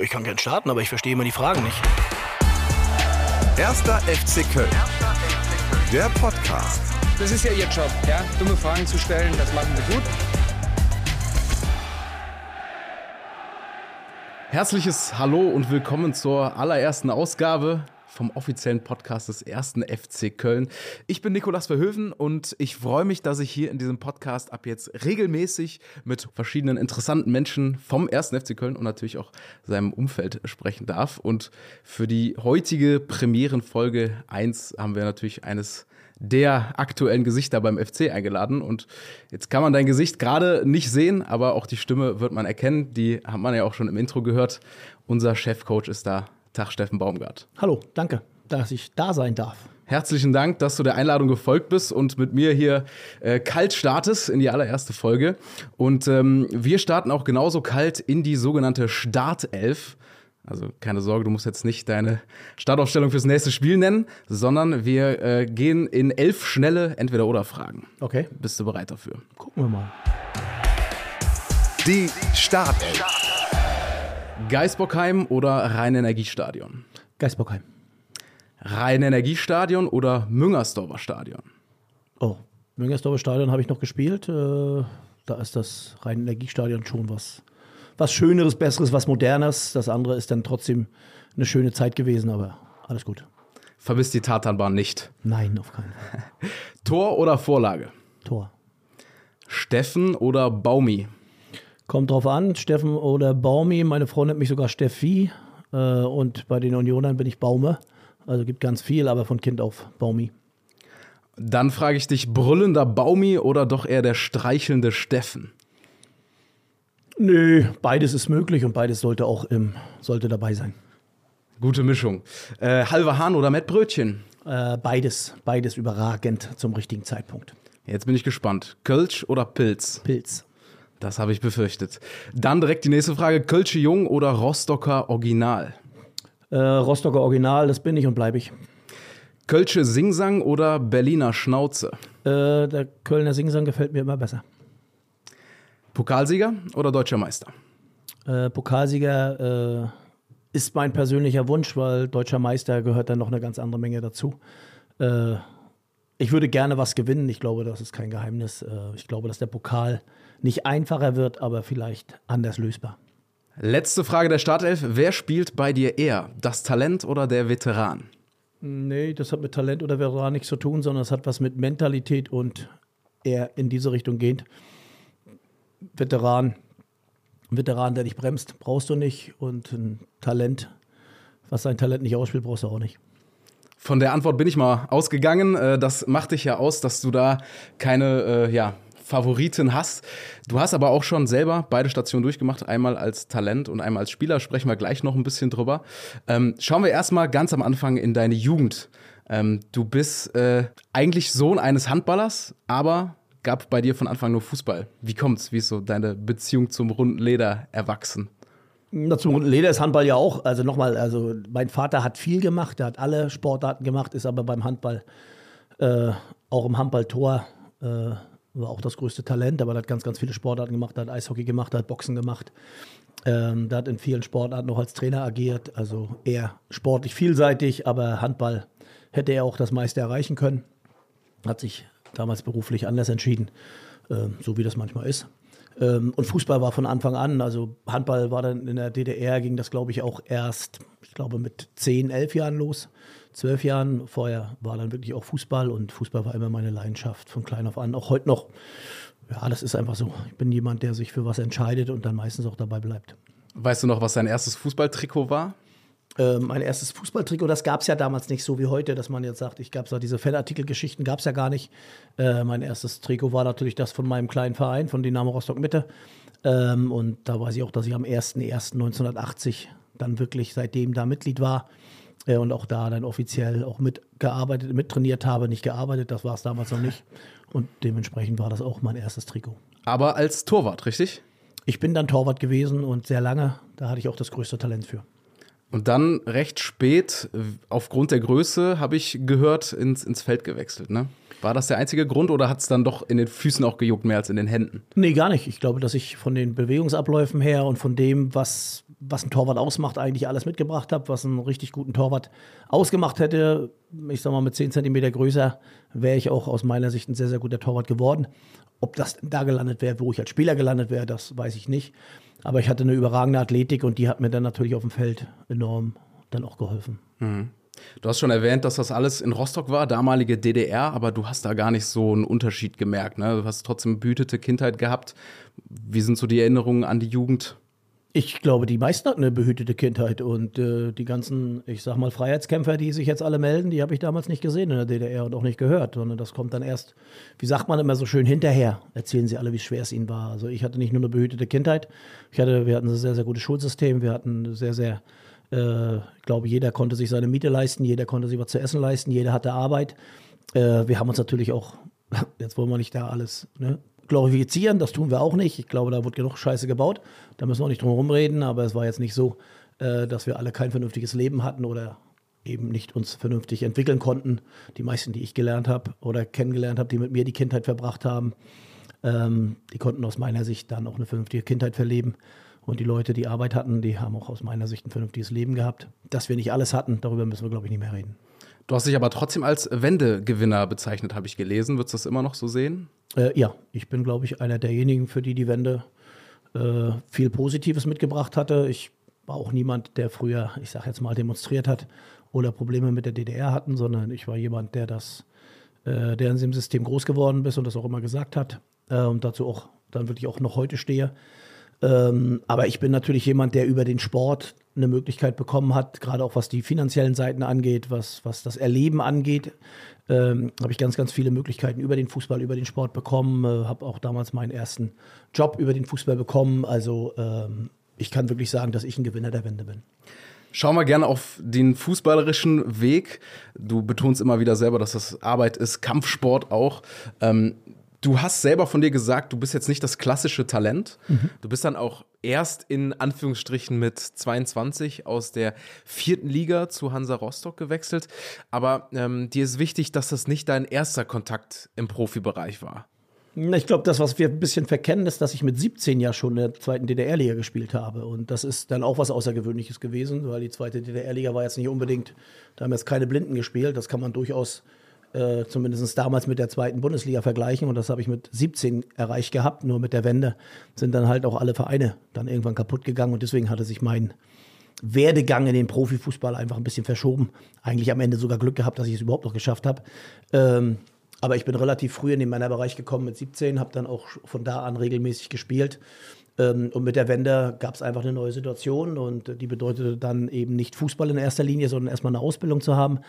Ich kann gern starten, aber ich verstehe immer die Fragen nicht. Erster FC Köln. Der Podcast. Das ist ja Ihr Job, ja? Dumme Fragen zu stellen, das machen Sie gut. Herzliches Hallo und willkommen zur allerersten Ausgabe vom offiziellen Podcast des ersten FC Köln. Ich bin Nikolas Verhöven und ich freue mich, dass ich hier in diesem Podcast ab jetzt regelmäßig mit verschiedenen interessanten Menschen vom ersten FC Köln und natürlich auch seinem Umfeld sprechen darf. Und für die heutige Premierenfolge 1 haben wir natürlich eines der aktuellen Gesichter beim FC eingeladen. Und jetzt kann man dein Gesicht gerade nicht sehen, aber auch die Stimme wird man erkennen. Die hat man ja auch schon im Intro gehört. Unser Chefcoach ist da. Tag, Steffen Baumgart. Hallo, danke, dass ich da sein darf. Herzlichen Dank, dass du der Einladung gefolgt bist und mit mir hier äh, kalt startest in die allererste Folge. Und ähm, wir starten auch genauso kalt in die sogenannte Startelf. Also keine Sorge, du musst jetzt nicht deine Startaufstellung fürs nächste Spiel nennen, sondern wir äh, gehen in elf schnelle Entweder-Oder-Fragen. Okay. Bist du bereit dafür? Gucken wir mal. Die Startelf. Geisbockheim oder Rhein-Energiestadion? Geisbockheim. Rhein-Energiestadion oder Müngersdorfer Stadion? Oh, Müngersdorfer Stadion habe ich noch gespielt. Äh, da ist das Rhein-Energiestadion schon was, was Schöneres, Besseres, was Modernes. Das andere ist dann trotzdem eine schöne Zeit gewesen, aber alles gut. Vermisst die Tatanbahn nicht? Nein, auf keinen Fall. Tor oder Vorlage? Tor. Steffen oder Baumi? Kommt drauf an, Steffen oder Baumi. Meine Frau nennt mich sogar Steffi. Äh, und bei den Unionern bin ich Baume. Also gibt ganz viel, aber von Kind auf Baumi. Dann frage ich dich, brüllender Baumi oder doch eher der streichelnde Steffen? Nö, beides ist möglich und beides sollte auch im, sollte dabei sein. Gute Mischung. Äh, halber Hahn oder Mettbrötchen? Äh, beides, beides überragend zum richtigen Zeitpunkt. Jetzt bin ich gespannt. Kölsch oder Pilz? Pilz. Das habe ich befürchtet. Dann direkt die nächste Frage. Kölsche Jung oder Rostocker Original? Äh, Rostocker Original, das bin ich und bleibe ich. Kölsche Singsang oder Berliner Schnauze? Äh, der Kölner Singsang gefällt mir immer besser. Pokalsieger oder deutscher Meister? Äh, Pokalsieger äh, ist mein persönlicher Wunsch, weil deutscher Meister gehört dann noch eine ganz andere Menge dazu. Äh, ich würde gerne was gewinnen. Ich glaube, das ist kein Geheimnis. Äh, ich glaube, dass der Pokal nicht einfacher wird, aber vielleicht anders lösbar. Letzte Frage der Startelf. Wer spielt bei dir eher? Das Talent oder der Veteran? Nee, das hat mit Talent oder Veteran nichts zu tun, sondern es hat was mit Mentalität und eher in diese Richtung gehend. Veteran, Veteran, der dich bremst, brauchst du nicht. Und ein Talent, was sein Talent nicht ausspielt, brauchst du auch nicht. Von der Antwort bin ich mal ausgegangen. Äh, das macht dich ja aus, dass du da keine, äh, ja, Favoriten hast. Du hast aber auch schon selber beide Stationen durchgemacht, einmal als Talent und einmal als Spieler. Sprechen wir gleich noch ein bisschen drüber. Ähm, schauen wir erstmal ganz am Anfang in deine Jugend. Ähm, du bist äh, eigentlich Sohn eines Handballers, aber gab bei dir von Anfang nur Fußball. Wie kommt's? Wie ist so deine Beziehung zum runden Leder erwachsen? Na, zum runden Leder ist Handball ja auch. Also nochmal, also mein Vater hat viel gemacht, der hat alle Sportarten gemacht, ist aber beim Handball, äh, auch im Handballtor, äh, war auch das größte Talent, aber er hat ganz, ganz viele Sportarten gemacht, er hat Eishockey gemacht, er hat Boxen gemacht. Ähm, der hat in vielen Sportarten noch als Trainer agiert, also eher sportlich vielseitig, aber Handball hätte er auch das meiste erreichen können. Hat sich damals beruflich anders entschieden, äh, so wie das manchmal ist. Ähm, und Fußball war von Anfang an, also Handball war dann in der DDR, ging das glaube ich auch erst, ich glaube mit 10, 11 Jahren los zwölf Jahren. Vorher war dann wirklich auch Fußball und Fußball war immer meine Leidenschaft von klein auf an. Auch heute noch. Ja, das ist einfach so. Ich bin jemand, der sich für was entscheidet und dann meistens auch dabei bleibt. Weißt du noch, was dein erstes Fußballtrikot war? Ähm, mein erstes Fußballtrikot, das gab es ja damals nicht so wie heute, dass man jetzt sagt, ich gab es diese Fanartikelgeschichten, gab es ja gar nicht. Äh, mein erstes Trikot war natürlich das von meinem kleinen Verein, von Dynamo Rostock Mitte. Ähm, und da weiß ich auch, dass ich am 01.01.1980 dann wirklich seitdem da Mitglied war. Äh, und auch da dann offiziell auch mitgearbeitet, mittrainiert habe, nicht gearbeitet, das war es damals noch nicht. Und dementsprechend war das auch mein erstes Trikot. Aber als Torwart, richtig? Ich bin dann Torwart gewesen und sehr lange, da hatte ich auch das größte Talent für. Und dann recht spät, aufgrund der Größe, habe ich gehört, ins, ins Feld gewechselt. Ne? War das der einzige Grund oder hat es dann doch in den Füßen auch gejuckt, mehr als in den Händen? Nee, gar nicht. Ich glaube, dass ich von den Bewegungsabläufen her und von dem, was was ein Torwart ausmacht, eigentlich alles mitgebracht habe, was einen richtig guten Torwart ausgemacht hätte. Ich sag mal, mit 10 Zentimeter größer wäre ich auch aus meiner Sicht ein sehr, sehr guter Torwart geworden. Ob das da gelandet wäre, wo ich als Spieler gelandet wäre, das weiß ich nicht. Aber ich hatte eine überragende Athletik und die hat mir dann natürlich auf dem Feld enorm dann auch geholfen. Mhm. Du hast schon erwähnt, dass das alles in Rostock war, damalige DDR, aber du hast da gar nicht so einen Unterschied gemerkt. Ne? Du hast trotzdem behütete Kindheit gehabt. Wie sind so die Erinnerungen an die Jugend? Ich glaube, die meisten hatten eine behütete Kindheit und äh, die ganzen, ich sag mal, Freiheitskämpfer, die sich jetzt alle melden, die habe ich damals nicht gesehen in der DDR und auch nicht gehört, sondern das kommt dann erst, wie sagt man immer so schön, hinterher erzählen sie alle, wie schwer es ihnen war. Also ich hatte nicht nur eine behütete Kindheit, ich hatte, wir hatten ein sehr, sehr gutes Schulsystem, wir hatten sehr, sehr, äh, ich glaube, jeder konnte sich seine Miete leisten, jeder konnte sich was zu essen leisten, jeder hatte Arbeit. Äh, wir haben uns natürlich auch, jetzt wollen wir nicht da alles, ne, glorifizieren, das tun wir auch nicht. Ich glaube, da wird genug Scheiße gebaut. Da müssen wir auch nicht drum herum reden, aber es war jetzt nicht so, äh, dass wir alle kein vernünftiges Leben hatten oder eben nicht uns vernünftig entwickeln konnten. Die meisten, die ich gelernt habe oder kennengelernt habe, die mit mir die Kindheit verbracht haben, ähm, die konnten aus meiner Sicht dann auch eine vernünftige Kindheit verleben. Und die Leute, die Arbeit hatten, die haben auch aus meiner Sicht ein vernünftiges Leben gehabt. Dass wir nicht alles hatten, darüber müssen wir, glaube ich, nicht mehr reden. Du hast dich aber trotzdem als Wendegewinner bezeichnet, habe ich gelesen. Würdest du das immer noch so sehen? Äh, ja, ich bin, glaube ich, einer derjenigen, für die die Wende äh, viel Positives mitgebracht hatte. Ich war auch niemand, der früher, ich sage jetzt mal, demonstriert hat oder Probleme mit der DDR hatten, sondern ich war jemand, der das, äh, der in diesem System groß geworden ist und das auch immer gesagt hat äh, und dazu auch dann wirklich auch noch heute stehe. Ähm, aber ich bin natürlich jemand, der über den Sport eine Möglichkeit bekommen hat, gerade auch was die finanziellen Seiten angeht, was, was das Erleben angeht, ähm, habe ich ganz, ganz viele Möglichkeiten über den Fußball, über den Sport bekommen, äh, habe auch damals meinen ersten Job über den Fußball bekommen. Also ähm, ich kann wirklich sagen, dass ich ein Gewinner der Wende bin. Schauen wir gerne auf den fußballerischen Weg. Du betonst immer wieder selber, dass das Arbeit ist, Kampfsport auch. Ähm, Du hast selber von dir gesagt, du bist jetzt nicht das klassische Talent. Mhm. Du bist dann auch erst in Anführungsstrichen mit 22 aus der vierten Liga zu Hansa Rostock gewechselt. Aber ähm, dir ist wichtig, dass das nicht dein erster Kontakt im Profibereich war. Ich glaube, das, was wir ein bisschen verkennen, ist, dass ich mit 17 ja schon in der zweiten DDR-Liga gespielt habe. Und das ist dann auch was Außergewöhnliches gewesen, weil die zweite DDR-Liga war jetzt nicht unbedingt, da haben jetzt keine Blinden gespielt. Das kann man durchaus äh, zumindest damals mit der zweiten Bundesliga vergleichen. Und das habe ich mit 17 erreicht gehabt. Nur mit der Wende sind dann halt auch alle Vereine dann irgendwann kaputt gegangen. Und deswegen hatte sich mein Werdegang in den Profifußball einfach ein bisschen verschoben. Eigentlich am Ende sogar Glück gehabt, dass ich es überhaupt noch geschafft habe. Ähm, aber ich bin relativ früh in den Männerbereich gekommen mit 17, habe dann auch von da an regelmäßig gespielt. Ähm, und mit der Wende gab es einfach eine neue Situation und die bedeutete dann eben nicht Fußball in erster Linie, sondern erstmal eine Ausbildung zu haben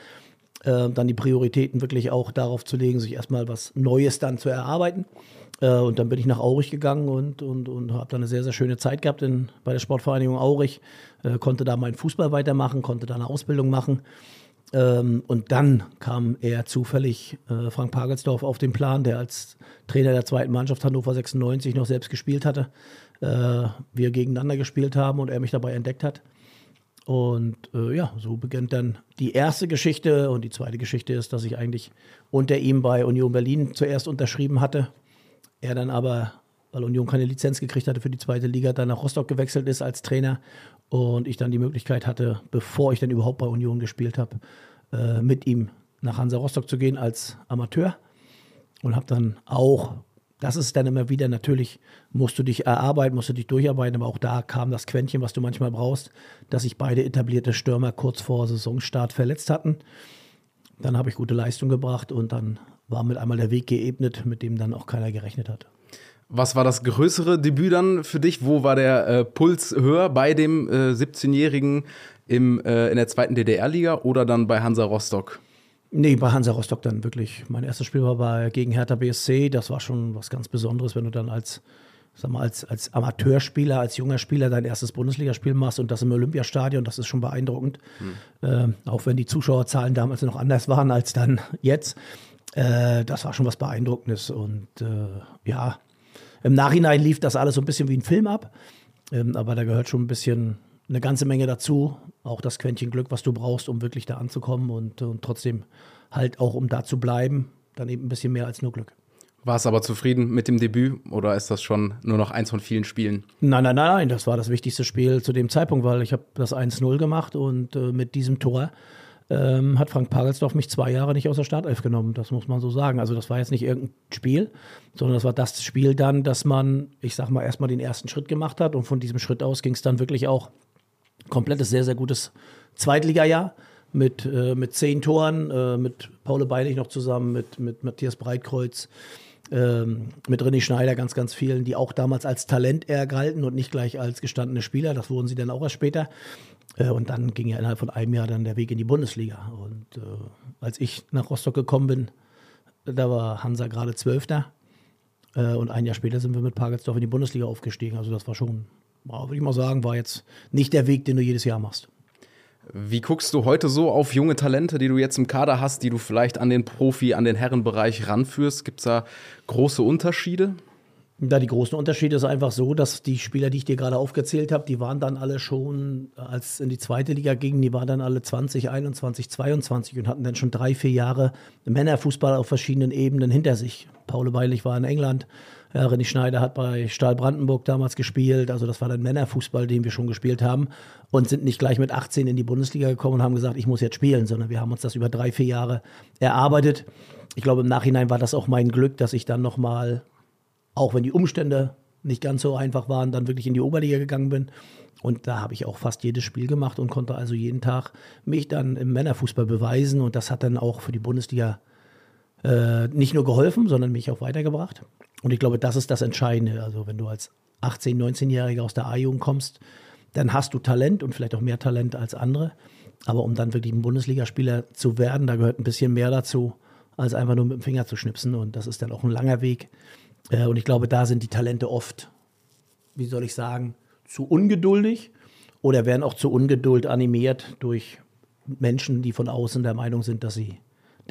äh, dann die Prioritäten wirklich auch darauf zu legen, sich erstmal was Neues dann zu erarbeiten. Äh, und dann bin ich nach Aurich gegangen und, und, und habe dann eine sehr, sehr schöne Zeit gehabt in, bei der Sportvereinigung Aurich. Äh, konnte da meinen Fußball weitermachen, konnte da eine Ausbildung machen. Ähm, und dann kam eher zufällig äh, Frank Pagelsdorf auf den Plan, der als Trainer der zweiten Mannschaft Hannover 96 noch selbst gespielt hatte. Äh, wir gegeneinander gespielt haben und er mich dabei entdeckt hat. Und äh, ja, so beginnt dann die erste Geschichte. Und die zweite Geschichte ist, dass ich eigentlich unter ihm bei Union Berlin zuerst unterschrieben hatte. Er dann aber, weil Union keine Lizenz gekriegt hatte für die zweite Liga, dann nach Rostock gewechselt ist als Trainer. Und ich dann die Möglichkeit hatte, bevor ich dann überhaupt bei Union gespielt habe, äh, mit ihm nach Hansa Rostock zu gehen als Amateur. Und habe dann auch das ist dann immer wieder natürlich, musst du dich erarbeiten, musst du dich durcharbeiten, aber auch da kam das Quäntchen, was du manchmal brauchst, dass sich beide etablierte Stürmer kurz vor Saisonstart verletzt hatten. Dann habe ich gute Leistung gebracht und dann war mit einmal der Weg geebnet, mit dem dann auch keiner gerechnet hat. Was war das größere Debüt dann für dich? Wo war der äh, Puls höher bei dem äh, 17-Jährigen äh, in der zweiten DDR-Liga oder dann bei Hansa Rostock? Nee, bei Hansa Rostock dann wirklich. Mein erstes Spiel war bei, gegen Hertha BSC. Das war schon was ganz Besonderes, wenn du dann als, sag mal, als, als Amateurspieler, als junger Spieler dein erstes Bundesligaspiel machst und das im Olympiastadion. Das ist schon beeindruckend. Hm. Äh, auch wenn die Zuschauerzahlen damals noch anders waren als dann jetzt. Äh, das war schon was Beeindruckendes. Und äh, ja, im Nachhinein lief das alles so ein bisschen wie ein Film ab. Ähm, aber da gehört schon ein bisschen eine ganze Menge dazu. Auch das Quäntchen Glück, was du brauchst, um wirklich da anzukommen und, und trotzdem halt auch, um da zu bleiben, dann eben ein bisschen mehr als nur Glück. Warst aber zufrieden mit dem Debüt oder ist das schon nur noch eins von vielen Spielen? Nein, nein, nein, nein, das war das wichtigste Spiel zu dem Zeitpunkt, weil ich habe das 1-0 gemacht und äh, mit diesem Tor ähm, hat Frank Pagelsdorf mich zwei Jahre nicht aus der Startelf genommen, das muss man so sagen. Also das war jetzt nicht irgendein Spiel, sondern das war das Spiel dann, dass man, ich sag mal, erstmal den ersten Schritt gemacht hat und von diesem Schritt aus ging es dann wirklich auch komplettes, sehr, sehr gutes Zweitligajahr mit, äh, mit zehn Toren, äh, mit Paul Beinig noch zusammen, mit, mit Matthias Breitkreuz, ähm, mit René Schneider, ganz, ganz vielen, die auch damals als Talent eher galten und nicht gleich als gestandene Spieler. Das wurden sie dann auch erst später. Äh, und dann ging ja innerhalb von einem Jahr dann der Weg in die Bundesliga. Und äh, als ich nach Rostock gekommen bin, da war Hansa gerade Zwölfter. Äh, und ein Jahr später sind wir mit Pagelsdorf in die Bundesliga aufgestiegen. Also das war schon, würde ich mal sagen, war jetzt nicht der Weg, den du jedes Jahr machst. Wie guckst du heute so auf junge Talente, die du jetzt im Kader hast, die du vielleicht an den Profi, an den Herrenbereich ranführst? Gibt es da große Unterschiede? Da die großen Unterschiede ist einfach so, dass die Spieler, die ich dir gerade aufgezählt habe, die waren dann alle schon, als in die zweite Liga gingen, die waren dann alle 20, 21, 22 und hatten dann schon drei, vier Jahre Männerfußball auf verschiedenen Ebenen hinter sich. Paul Weilich war in England, ja, René Schneider hat bei Stahl Brandenburg damals gespielt, also das war dann Männerfußball, den wir schon gespielt haben und sind nicht gleich mit 18 in die Bundesliga gekommen und haben gesagt, ich muss jetzt spielen, sondern wir haben uns das über drei, vier Jahre erarbeitet. Ich glaube, im Nachhinein war das auch mein Glück, dass ich dann nochmal auch wenn die Umstände nicht ganz so einfach waren, dann wirklich in die Oberliga gegangen bin. Und da habe ich auch fast jedes Spiel gemacht und konnte also jeden Tag mich dann im Männerfußball beweisen. Und das hat dann auch für die Bundesliga äh, nicht nur geholfen, sondern mich auch weitergebracht. Und ich glaube, das ist das Entscheidende. Also wenn du als 18-, 19-Jähriger aus der A-Jugend kommst, dann hast du Talent und vielleicht auch mehr Talent als andere. Aber um dann wirklich ein Bundesligaspieler zu werden, da gehört ein bisschen mehr dazu, als einfach nur mit dem Finger zu schnipsen. Und das ist dann auch ein langer Weg. Äh, und ich glaube, da sind die Talente oft, wie soll ich sagen, zu ungeduldig oder werden auch zu Ungeduld animiert durch Menschen, die von außen der Meinung sind, dass sie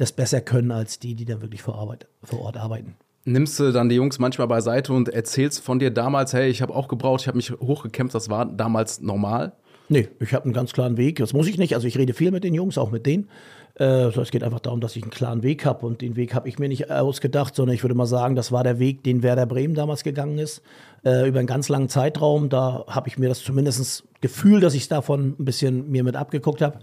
das besser können als die, die dann wirklich vor, Arbeit, vor Ort arbeiten. Nimmst du dann die Jungs manchmal beiseite und erzählst von dir damals, hey, ich habe auch gebraucht, ich habe mich hochgekämpft, das war damals normal? Nee, ich habe einen ganz klaren Weg. Das muss ich nicht. Also ich rede viel mit den Jungs, auch mit denen. Äh, es geht einfach darum, dass ich einen klaren Weg habe und den Weg habe ich mir nicht ausgedacht, sondern ich würde mal sagen, das war der Weg, den Werder Bremen damals gegangen ist, äh, über einen ganz langen Zeitraum. Da habe ich mir das zumindest Gefühl, dass ich es davon ein bisschen mir mit abgeguckt habe.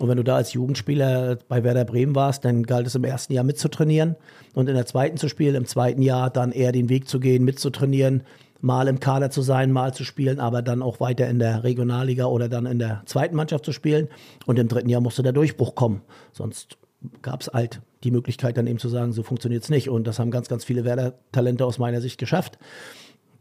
Und wenn du da als Jugendspieler bei Werder Bremen warst, dann galt es im ersten Jahr mitzutrainieren und in der zweiten zu spielen, im zweiten Jahr dann eher den Weg zu gehen, mitzutrainieren, mal im Kader zu sein, mal zu spielen, aber dann auch weiter in der Regionalliga oder dann in der zweiten Mannschaft zu spielen. Und im dritten Jahr musste der Durchbruch kommen. Sonst gab es halt die Möglichkeit dann eben zu sagen, so funktioniert es nicht. Und das haben ganz, ganz viele Werder-Talente aus meiner Sicht geschafft.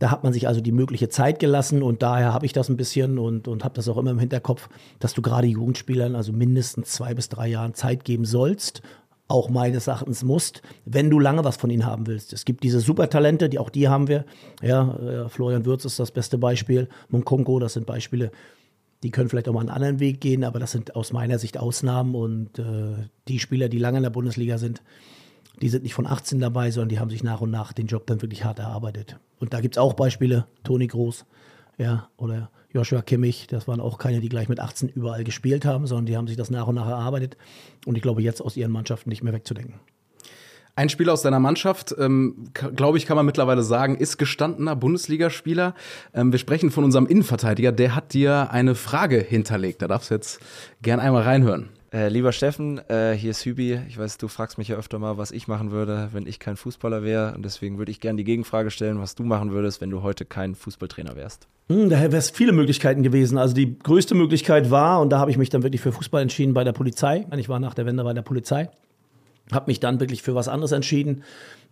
Da hat man sich also die mögliche Zeit gelassen und daher habe ich das ein bisschen und, und habe das auch immer im Hinterkopf, dass du gerade Jugendspielern also mindestens zwei bis drei Jahren Zeit geben sollst, auch meines Erachtens musst, wenn du lange was von ihnen haben willst. Es gibt diese Supertalente, die auch die haben wir. Ja, äh, Florian Würz ist das beste Beispiel. Munkonko, das sind Beispiele, die können vielleicht auch mal einen anderen Weg gehen, aber das sind aus meiner Sicht Ausnahmen und äh, die Spieler, die lange in der Bundesliga sind, die sind nicht von 18 dabei, sondern die haben sich nach und nach den Job dann wirklich hart erarbeitet. Und da gibt es auch Beispiele, Toni Groß, ja, oder Joshua Kimmich, das waren auch keine, die gleich mit 18 überall gespielt haben, sondern die haben sich das nach und nach erarbeitet und ich glaube, jetzt aus ihren Mannschaften nicht mehr wegzudenken. Ein Spieler aus deiner Mannschaft, ähm, glaube ich, kann man mittlerweile sagen, ist gestandener Bundesligaspieler. Ähm, wir sprechen von unserem Innenverteidiger, der hat dir eine Frage hinterlegt. Da darfst du jetzt gern einmal reinhören. Äh, lieber Steffen, äh, hier ist Hübi. Ich weiß, du fragst mich ja öfter mal, was ich machen würde, wenn ich kein Fußballer wäre. Und deswegen würde ich gerne die Gegenfrage stellen, was du machen würdest, wenn du heute kein Fußballtrainer wärst. Hm, da wäre es viele Möglichkeiten gewesen. Also die größte Möglichkeit war, und da habe ich mich dann wirklich für Fußball entschieden bei der Polizei. Ich war nach der Wende bei der Polizei, habe mich dann wirklich für was anderes entschieden.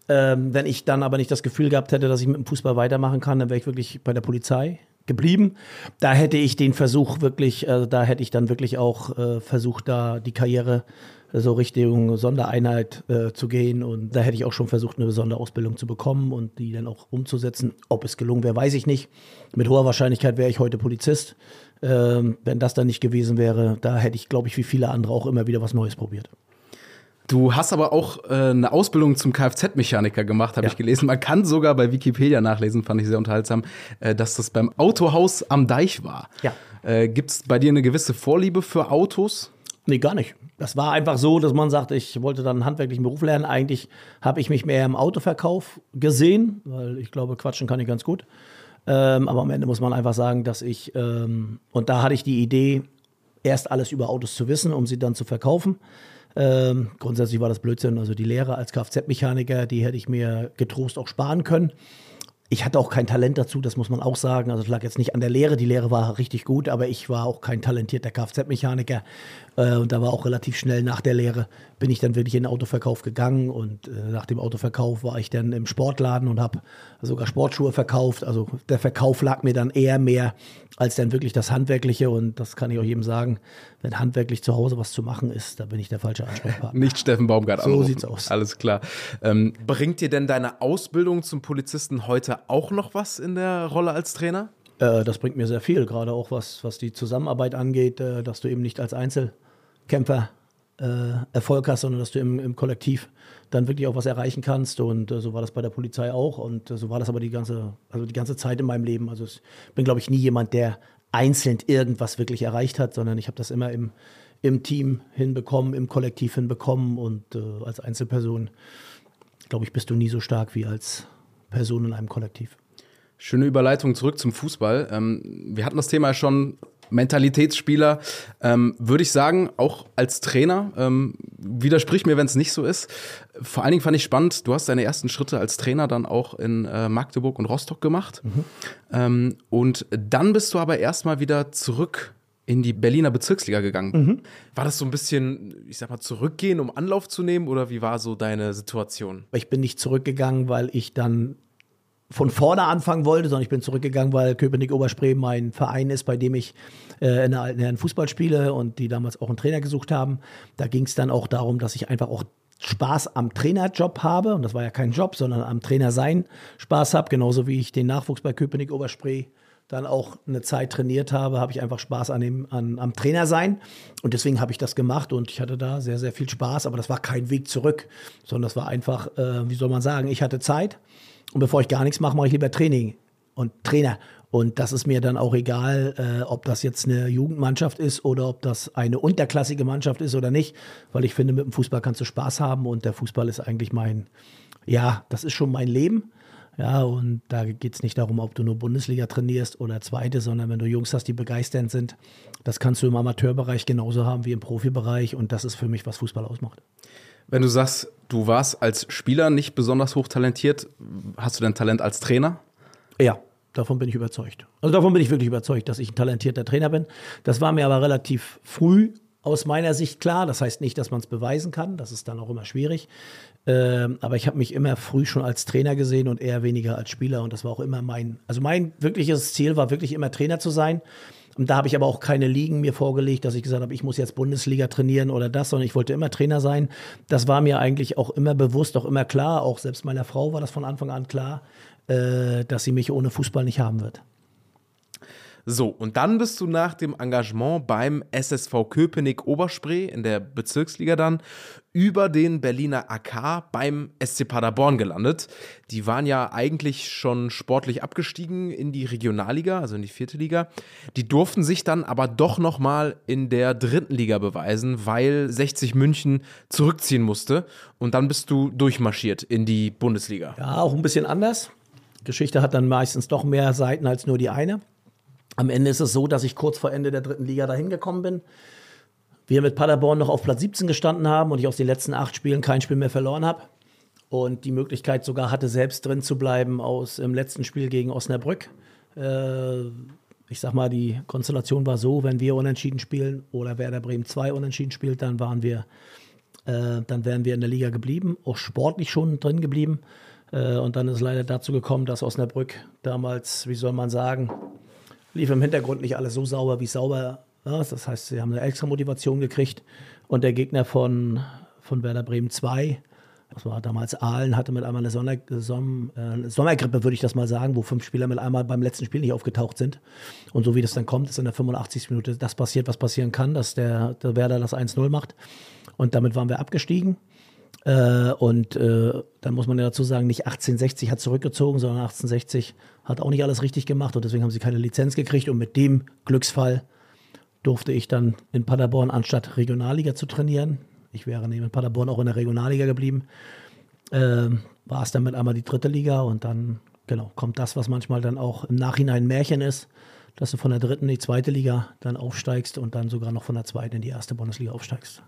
Ähm, wenn ich dann aber nicht das Gefühl gehabt hätte, dass ich mit dem Fußball weitermachen kann, dann wäre ich wirklich bei der Polizei geblieben. Da hätte ich den Versuch wirklich, äh, da hätte ich dann wirklich auch äh, versucht, da die Karriere so Richtung Sondereinheit äh, zu gehen. Und da hätte ich auch schon versucht, eine Sonderausbildung zu bekommen und die dann auch umzusetzen. Ob es gelungen wäre, weiß ich nicht. Mit hoher Wahrscheinlichkeit wäre ich heute Polizist. Ähm, wenn das dann nicht gewesen wäre, da hätte ich, glaube ich, wie viele andere auch immer wieder was Neues probiert. Du hast aber auch äh, eine Ausbildung zum Kfz-Mechaniker gemacht, habe ja. ich gelesen. Man kann sogar bei Wikipedia nachlesen, fand ich sehr unterhaltsam, äh, dass das beim Autohaus am Deich war. Ja. Äh, Gibt es bei dir eine gewisse Vorliebe für Autos? Nee, gar nicht. Das war einfach so, dass man sagt, ich wollte dann einen handwerklichen Beruf lernen. Eigentlich habe ich mich mehr im Autoverkauf gesehen, weil ich glaube, quatschen kann ich ganz gut. Ähm, aber am Ende muss man einfach sagen, dass ich, ähm, und da hatte ich die Idee, erst alles über Autos zu wissen, um sie dann zu verkaufen. Ähm, grundsätzlich war das Blödsinn. Also die Lehre als Kfz-Mechaniker, die hätte ich mir getrost auch sparen können. Ich hatte auch kein Talent dazu, das muss man auch sagen. Also es lag jetzt nicht an der Lehre, die Lehre war richtig gut, aber ich war auch kein talentierter Kfz-Mechaniker. Äh, und da war auch relativ schnell nach der Lehre, bin ich dann wirklich in den Autoverkauf gegangen. Und äh, nach dem Autoverkauf war ich dann im Sportladen und habe sogar Sportschuhe verkauft. Also der Verkauf lag mir dann eher mehr als dann wirklich das Handwerkliche. Und das kann ich auch jedem sagen, wenn handwerklich zu Hause was zu machen ist, da bin ich der falsche Ansprechpartner. Nicht Steffen Baumgart So anrufen. sieht's aus. Alles klar. Ähm, bringt dir denn deine Ausbildung zum Polizisten heute auch noch was in der Rolle als Trainer? Äh, das bringt mir sehr viel, gerade auch was, was die Zusammenarbeit angeht, äh, dass du eben nicht als Einzelkämpfer äh, Erfolg hast, sondern dass du im, im Kollektiv dann wirklich auch was erreichen kannst. Und äh, so war das bei der Polizei auch. Und äh, so war das aber die ganze, also die ganze Zeit in meinem Leben. Also ich bin, glaube ich, nie jemand, der einzeln irgendwas wirklich erreicht hat, sondern ich habe das immer im, im Team hinbekommen, im Kollektiv hinbekommen. Und äh, als Einzelperson, glaube ich, bist du nie so stark wie als Person in einem Kollektiv. Schöne Überleitung zurück zum Fußball. Ähm, wir hatten das Thema ja schon. Mentalitätsspieler, ähm, würde ich sagen, auch als Trainer, ähm, widersprich mir, wenn es nicht so ist. Vor allen Dingen fand ich spannend, du hast deine ersten Schritte als Trainer dann auch in äh, Magdeburg und Rostock gemacht. Ähm, und dann bist du aber erstmal wieder zurück in die Berliner Bezirksliga gegangen. War das so ein bisschen, ich sag mal, zurückgehen, um Anlauf zu nehmen oder wie war so deine Situation? Ich bin nicht zurückgegangen, weil ich dann von vorne anfangen wollte, sondern ich bin zurückgegangen, weil Köpenick Oberspree mein Verein ist, bei dem ich äh, in der alten Herren Fußball spiele und die damals auch einen Trainer gesucht haben. Da ging es dann auch darum, dass ich einfach auch Spaß am Trainerjob habe. Und das war ja kein Job, sondern am Trainer sein Spaß habe. Genauso wie ich den Nachwuchs bei Köpenick Oberspree dann auch eine Zeit trainiert habe, habe ich einfach Spaß an dem, an, am Trainer sein. Und deswegen habe ich das gemacht und ich hatte da sehr, sehr viel Spaß. Aber das war kein Weg zurück, sondern das war einfach, äh, wie soll man sagen, ich hatte Zeit. Und bevor ich gar nichts mache, mache ich lieber Training und Trainer. Und das ist mir dann auch egal, äh, ob das jetzt eine Jugendmannschaft ist oder ob das eine unterklassige Mannschaft ist oder nicht, weil ich finde, mit dem Fußball kannst du Spaß haben und der Fußball ist eigentlich mein, ja, das ist schon mein Leben. Ja, und da geht es nicht darum, ob du nur Bundesliga trainierst oder zweite, sondern wenn du Jungs hast, die begeisternd sind, das kannst du im Amateurbereich genauso haben wie im Profibereich und das ist für mich, was Fußball ausmacht. Wenn du sagst, du warst als Spieler nicht besonders hochtalentiert, hast du denn Talent als Trainer? Ja, davon bin ich überzeugt. Also davon bin ich wirklich überzeugt, dass ich ein talentierter Trainer bin. Das war mir aber relativ früh aus meiner Sicht klar. Das heißt nicht, dass man es beweisen kann. Das ist dann auch immer schwierig. Ähm, aber ich habe mich immer früh schon als Trainer gesehen und eher weniger als Spieler. Und das war auch immer mein, also mein wirkliches Ziel war wirklich immer Trainer zu sein. Und da habe ich aber auch keine Ligen mir vorgelegt, dass ich gesagt habe, ich muss jetzt Bundesliga trainieren oder das, sondern ich wollte immer Trainer sein. Das war mir eigentlich auch immer bewusst, auch immer klar. Auch selbst meiner Frau war das von Anfang an klar, äh, dass sie mich ohne Fußball nicht haben wird. So, und dann bist du nach dem Engagement beim SSV Köpenick Oberspree in der Bezirksliga dann über den Berliner AK beim SC Paderborn gelandet. Die waren ja eigentlich schon sportlich abgestiegen in die Regionalliga, also in die vierte Liga. Die durften sich dann aber doch nochmal in der dritten Liga beweisen, weil 60 München zurückziehen musste. Und dann bist du durchmarschiert in die Bundesliga. Ja, auch ein bisschen anders. Geschichte hat dann meistens doch mehr Seiten als nur die eine. Am Ende ist es so, dass ich kurz vor Ende der dritten Liga dahin gekommen bin. Wir mit Paderborn noch auf Platz 17 gestanden haben und ich aus den letzten acht Spielen kein Spiel mehr verloren habe. Und die Möglichkeit sogar hatte, selbst drin zu bleiben aus im letzten Spiel gegen Osnabrück. Äh, ich sag mal, die Konstellation war so, wenn wir unentschieden spielen oder Werder Bremen 2 unentschieden spielt, dann waren wir, äh, dann wären wir in der Liga geblieben, auch sportlich schon drin geblieben. Äh, und dann ist leider dazu gekommen, dass Osnabrück damals, wie soll man sagen, lief im Hintergrund nicht alles so sauber, wie es sauber war. Das heißt, sie haben eine extra Motivation gekriegt. Und der Gegner von, von Werder Bremen 2, das war damals Aalen, hatte mit einmal eine Sonner, Som, äh, Sommergrippe, würde ich das mal sagen, wo fünf Spieler mit einmal beim letzten Spiel nicht aufgetaucht sind. Und so wie das dann kommt, ist in der 85. Minute das passiert, was passieren kann, dass der, der Werder das 1-0 macht. Und damit waren wir abgestiegen. Äh, und äh, dann muss man ja dazu sagen, nicht 1860 hat zurückgezogen, sondern 1860 hat auch nicht alles richtig gemacht und deswegen haben sie keine Lizenz gekriegt und mit dem Glücksfall durfte ich dann in Paderborn anstatt Regionalliga zu trainieren. Ich wäre neben Paderborn auch in der Regionalliga geblieben. Ähm, war es dann mit einmal die dritte Liga und dann genau kommt das, was manchmal dann auch im Nachhinein ein Märchen ist, dass du von der dritten in die zweite Liga dann aufsteigst und dann sogar noch von der zweiten in die erste Bundesliga aufsteigst.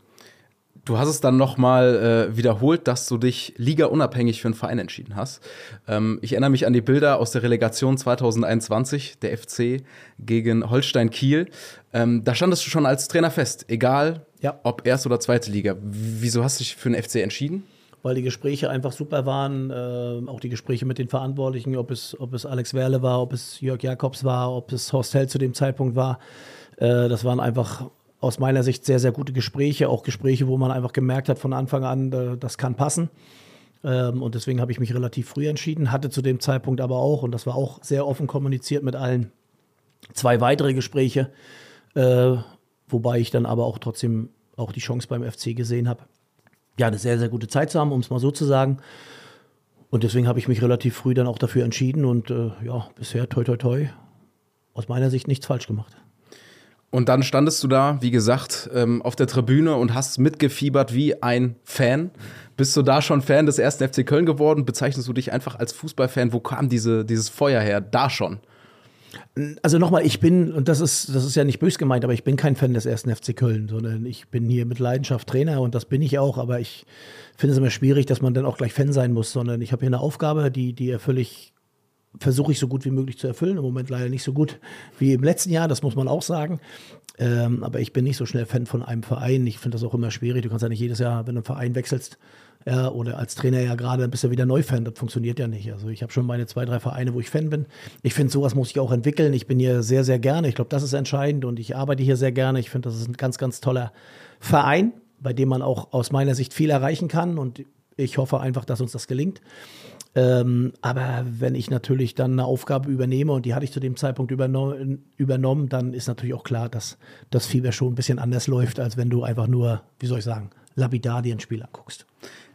Du hast es dann nochmal äh, wiederholt, dass du dich ligaunabhängig für einen Verein entschieden hast. Ähm, ich erinnere mich an die Bilder aus der Relegation 2021, der FC gegen Holstein Kiel. Ähm, da standest du schon als Trainer fest, egal Ja. ob erste oder zweite Liga. Wieso hast du dich für den FC entschieden? weil die Gespräche einfach super waren, äh, auch die Gespräche mit den Verantwortlichen, ob es, ob es Alex Werle war, ob es Jörg Jakobs war, ob es Horst Held zu dem Zeitpunkt war. Äh, das waren einfach aus meiner Sicht sehr, sehr gute Gespräche, auch Gespräche, wo man einfach gemerkt hat von Anfang an, äh, das kann passen. Ähm, und deswegen habe ich mich relativ früh entschieden, hatte zu dem Zeitpunkt aber auch, und das war auch sehr offen kommuniziert mit allen, zwei weitere Gespräche, äh, wobei ich dann aber auch trotzdem auch die Chance beim FC gesehen habe, ja, eine sehr, sehr gute Zeit zu haben, um es mal so zu sagen. Und deswegen habe ich mich relativ früh dann auch dafür entschieden und äh, ja, bisher toi toi toi, aus meiner Sicht nichts falsch gemacht. Und dann standest du da, wie gesagt, ähm, auf der Tribüne und hast mitgefiebert wie ein Fan. Bist du da schon Fan des ersten FC Köln geworden? Bezeichnest du dich einfach als Fußballfan? Wo kam diese, dieses Feuer her? Da schon. Also nochmal, ich bin, und das ist, das ist ja nicht bös gemeint, aber ich bin kein Fan des ersten FC Köln, sondern ich bin hier mit Leidenschaft Trainer und das bin ich auch, aber ich finde es immer schwierig, dass man dann auch gleich Fan sein muss, sondern ich habe hier eine Aufgabe, die, die erfülle ich, versuche ich so gut wie möglich zu erfüllen. Im Moment leider nicht so gut wie im letzten Jahr, das muss man auch sagen. Ähm, aber ich bin nicht so schnell Fan von einem Verein. Ich finde das auch immer schwierig. Du kannst ja nicht jedes Jahr, wenn du einen Verein wechselst, ja, oder als Trainer ja gerade, bist du wieder Neufan. Das funktioniert ja nicht. Also ich habe schon meine zwei, drei Vereine, wo ich Fan bin. Ich finde, sowas muss ich auch entwickeln. Ich bin hier sehr, sehr gerne. Ich glaube, das ist entscheidend und ich arbeite hier sehr gerne. Ich finde, das ist ein ganz, ganz toller Verein, bei dem man auch aus meiner Sicht viel erreichen kann und ich hoffe einfach, dass uns das gelingt. Ähm, aber wenn ich natürlich dann eine Aufgabe übernehme und die hatte ich zu dem Zeitpunkt überno übernommen, dann ist natürlich auch klar, dass das Fieber schon ein bisschen anders läuft, als wenn du einfach nur, wie soll ich sagen, lapidar dir ein Spiel anguckst.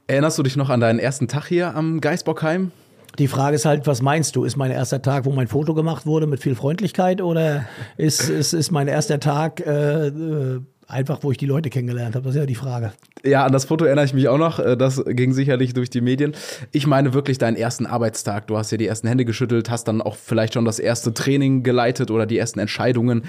Erinnerst du dich noch an deinen ersten Tag hier am Geisbockheim? Die Frage ist halt, was meinst du? Ist mein erster Tag, wo mein Foto gemacht wurde mit viel Freundlichkeit oder ist, ist, ist mein erster Tag äh, äh, einfach, wo ich die Leute kennengelernt habe? Das ist ja die Frage. Ja, an das Foto erinnere ich mich auch noch. Äh, Das ging sicherlich durch die Medien. Ich meine wirklich deinen ersten Arbeitstag. Du hast ja die ersten Hände geschüttelt, hast dann auch vielleicht schon das erste Training geleitet oder die ersten Entscheidungen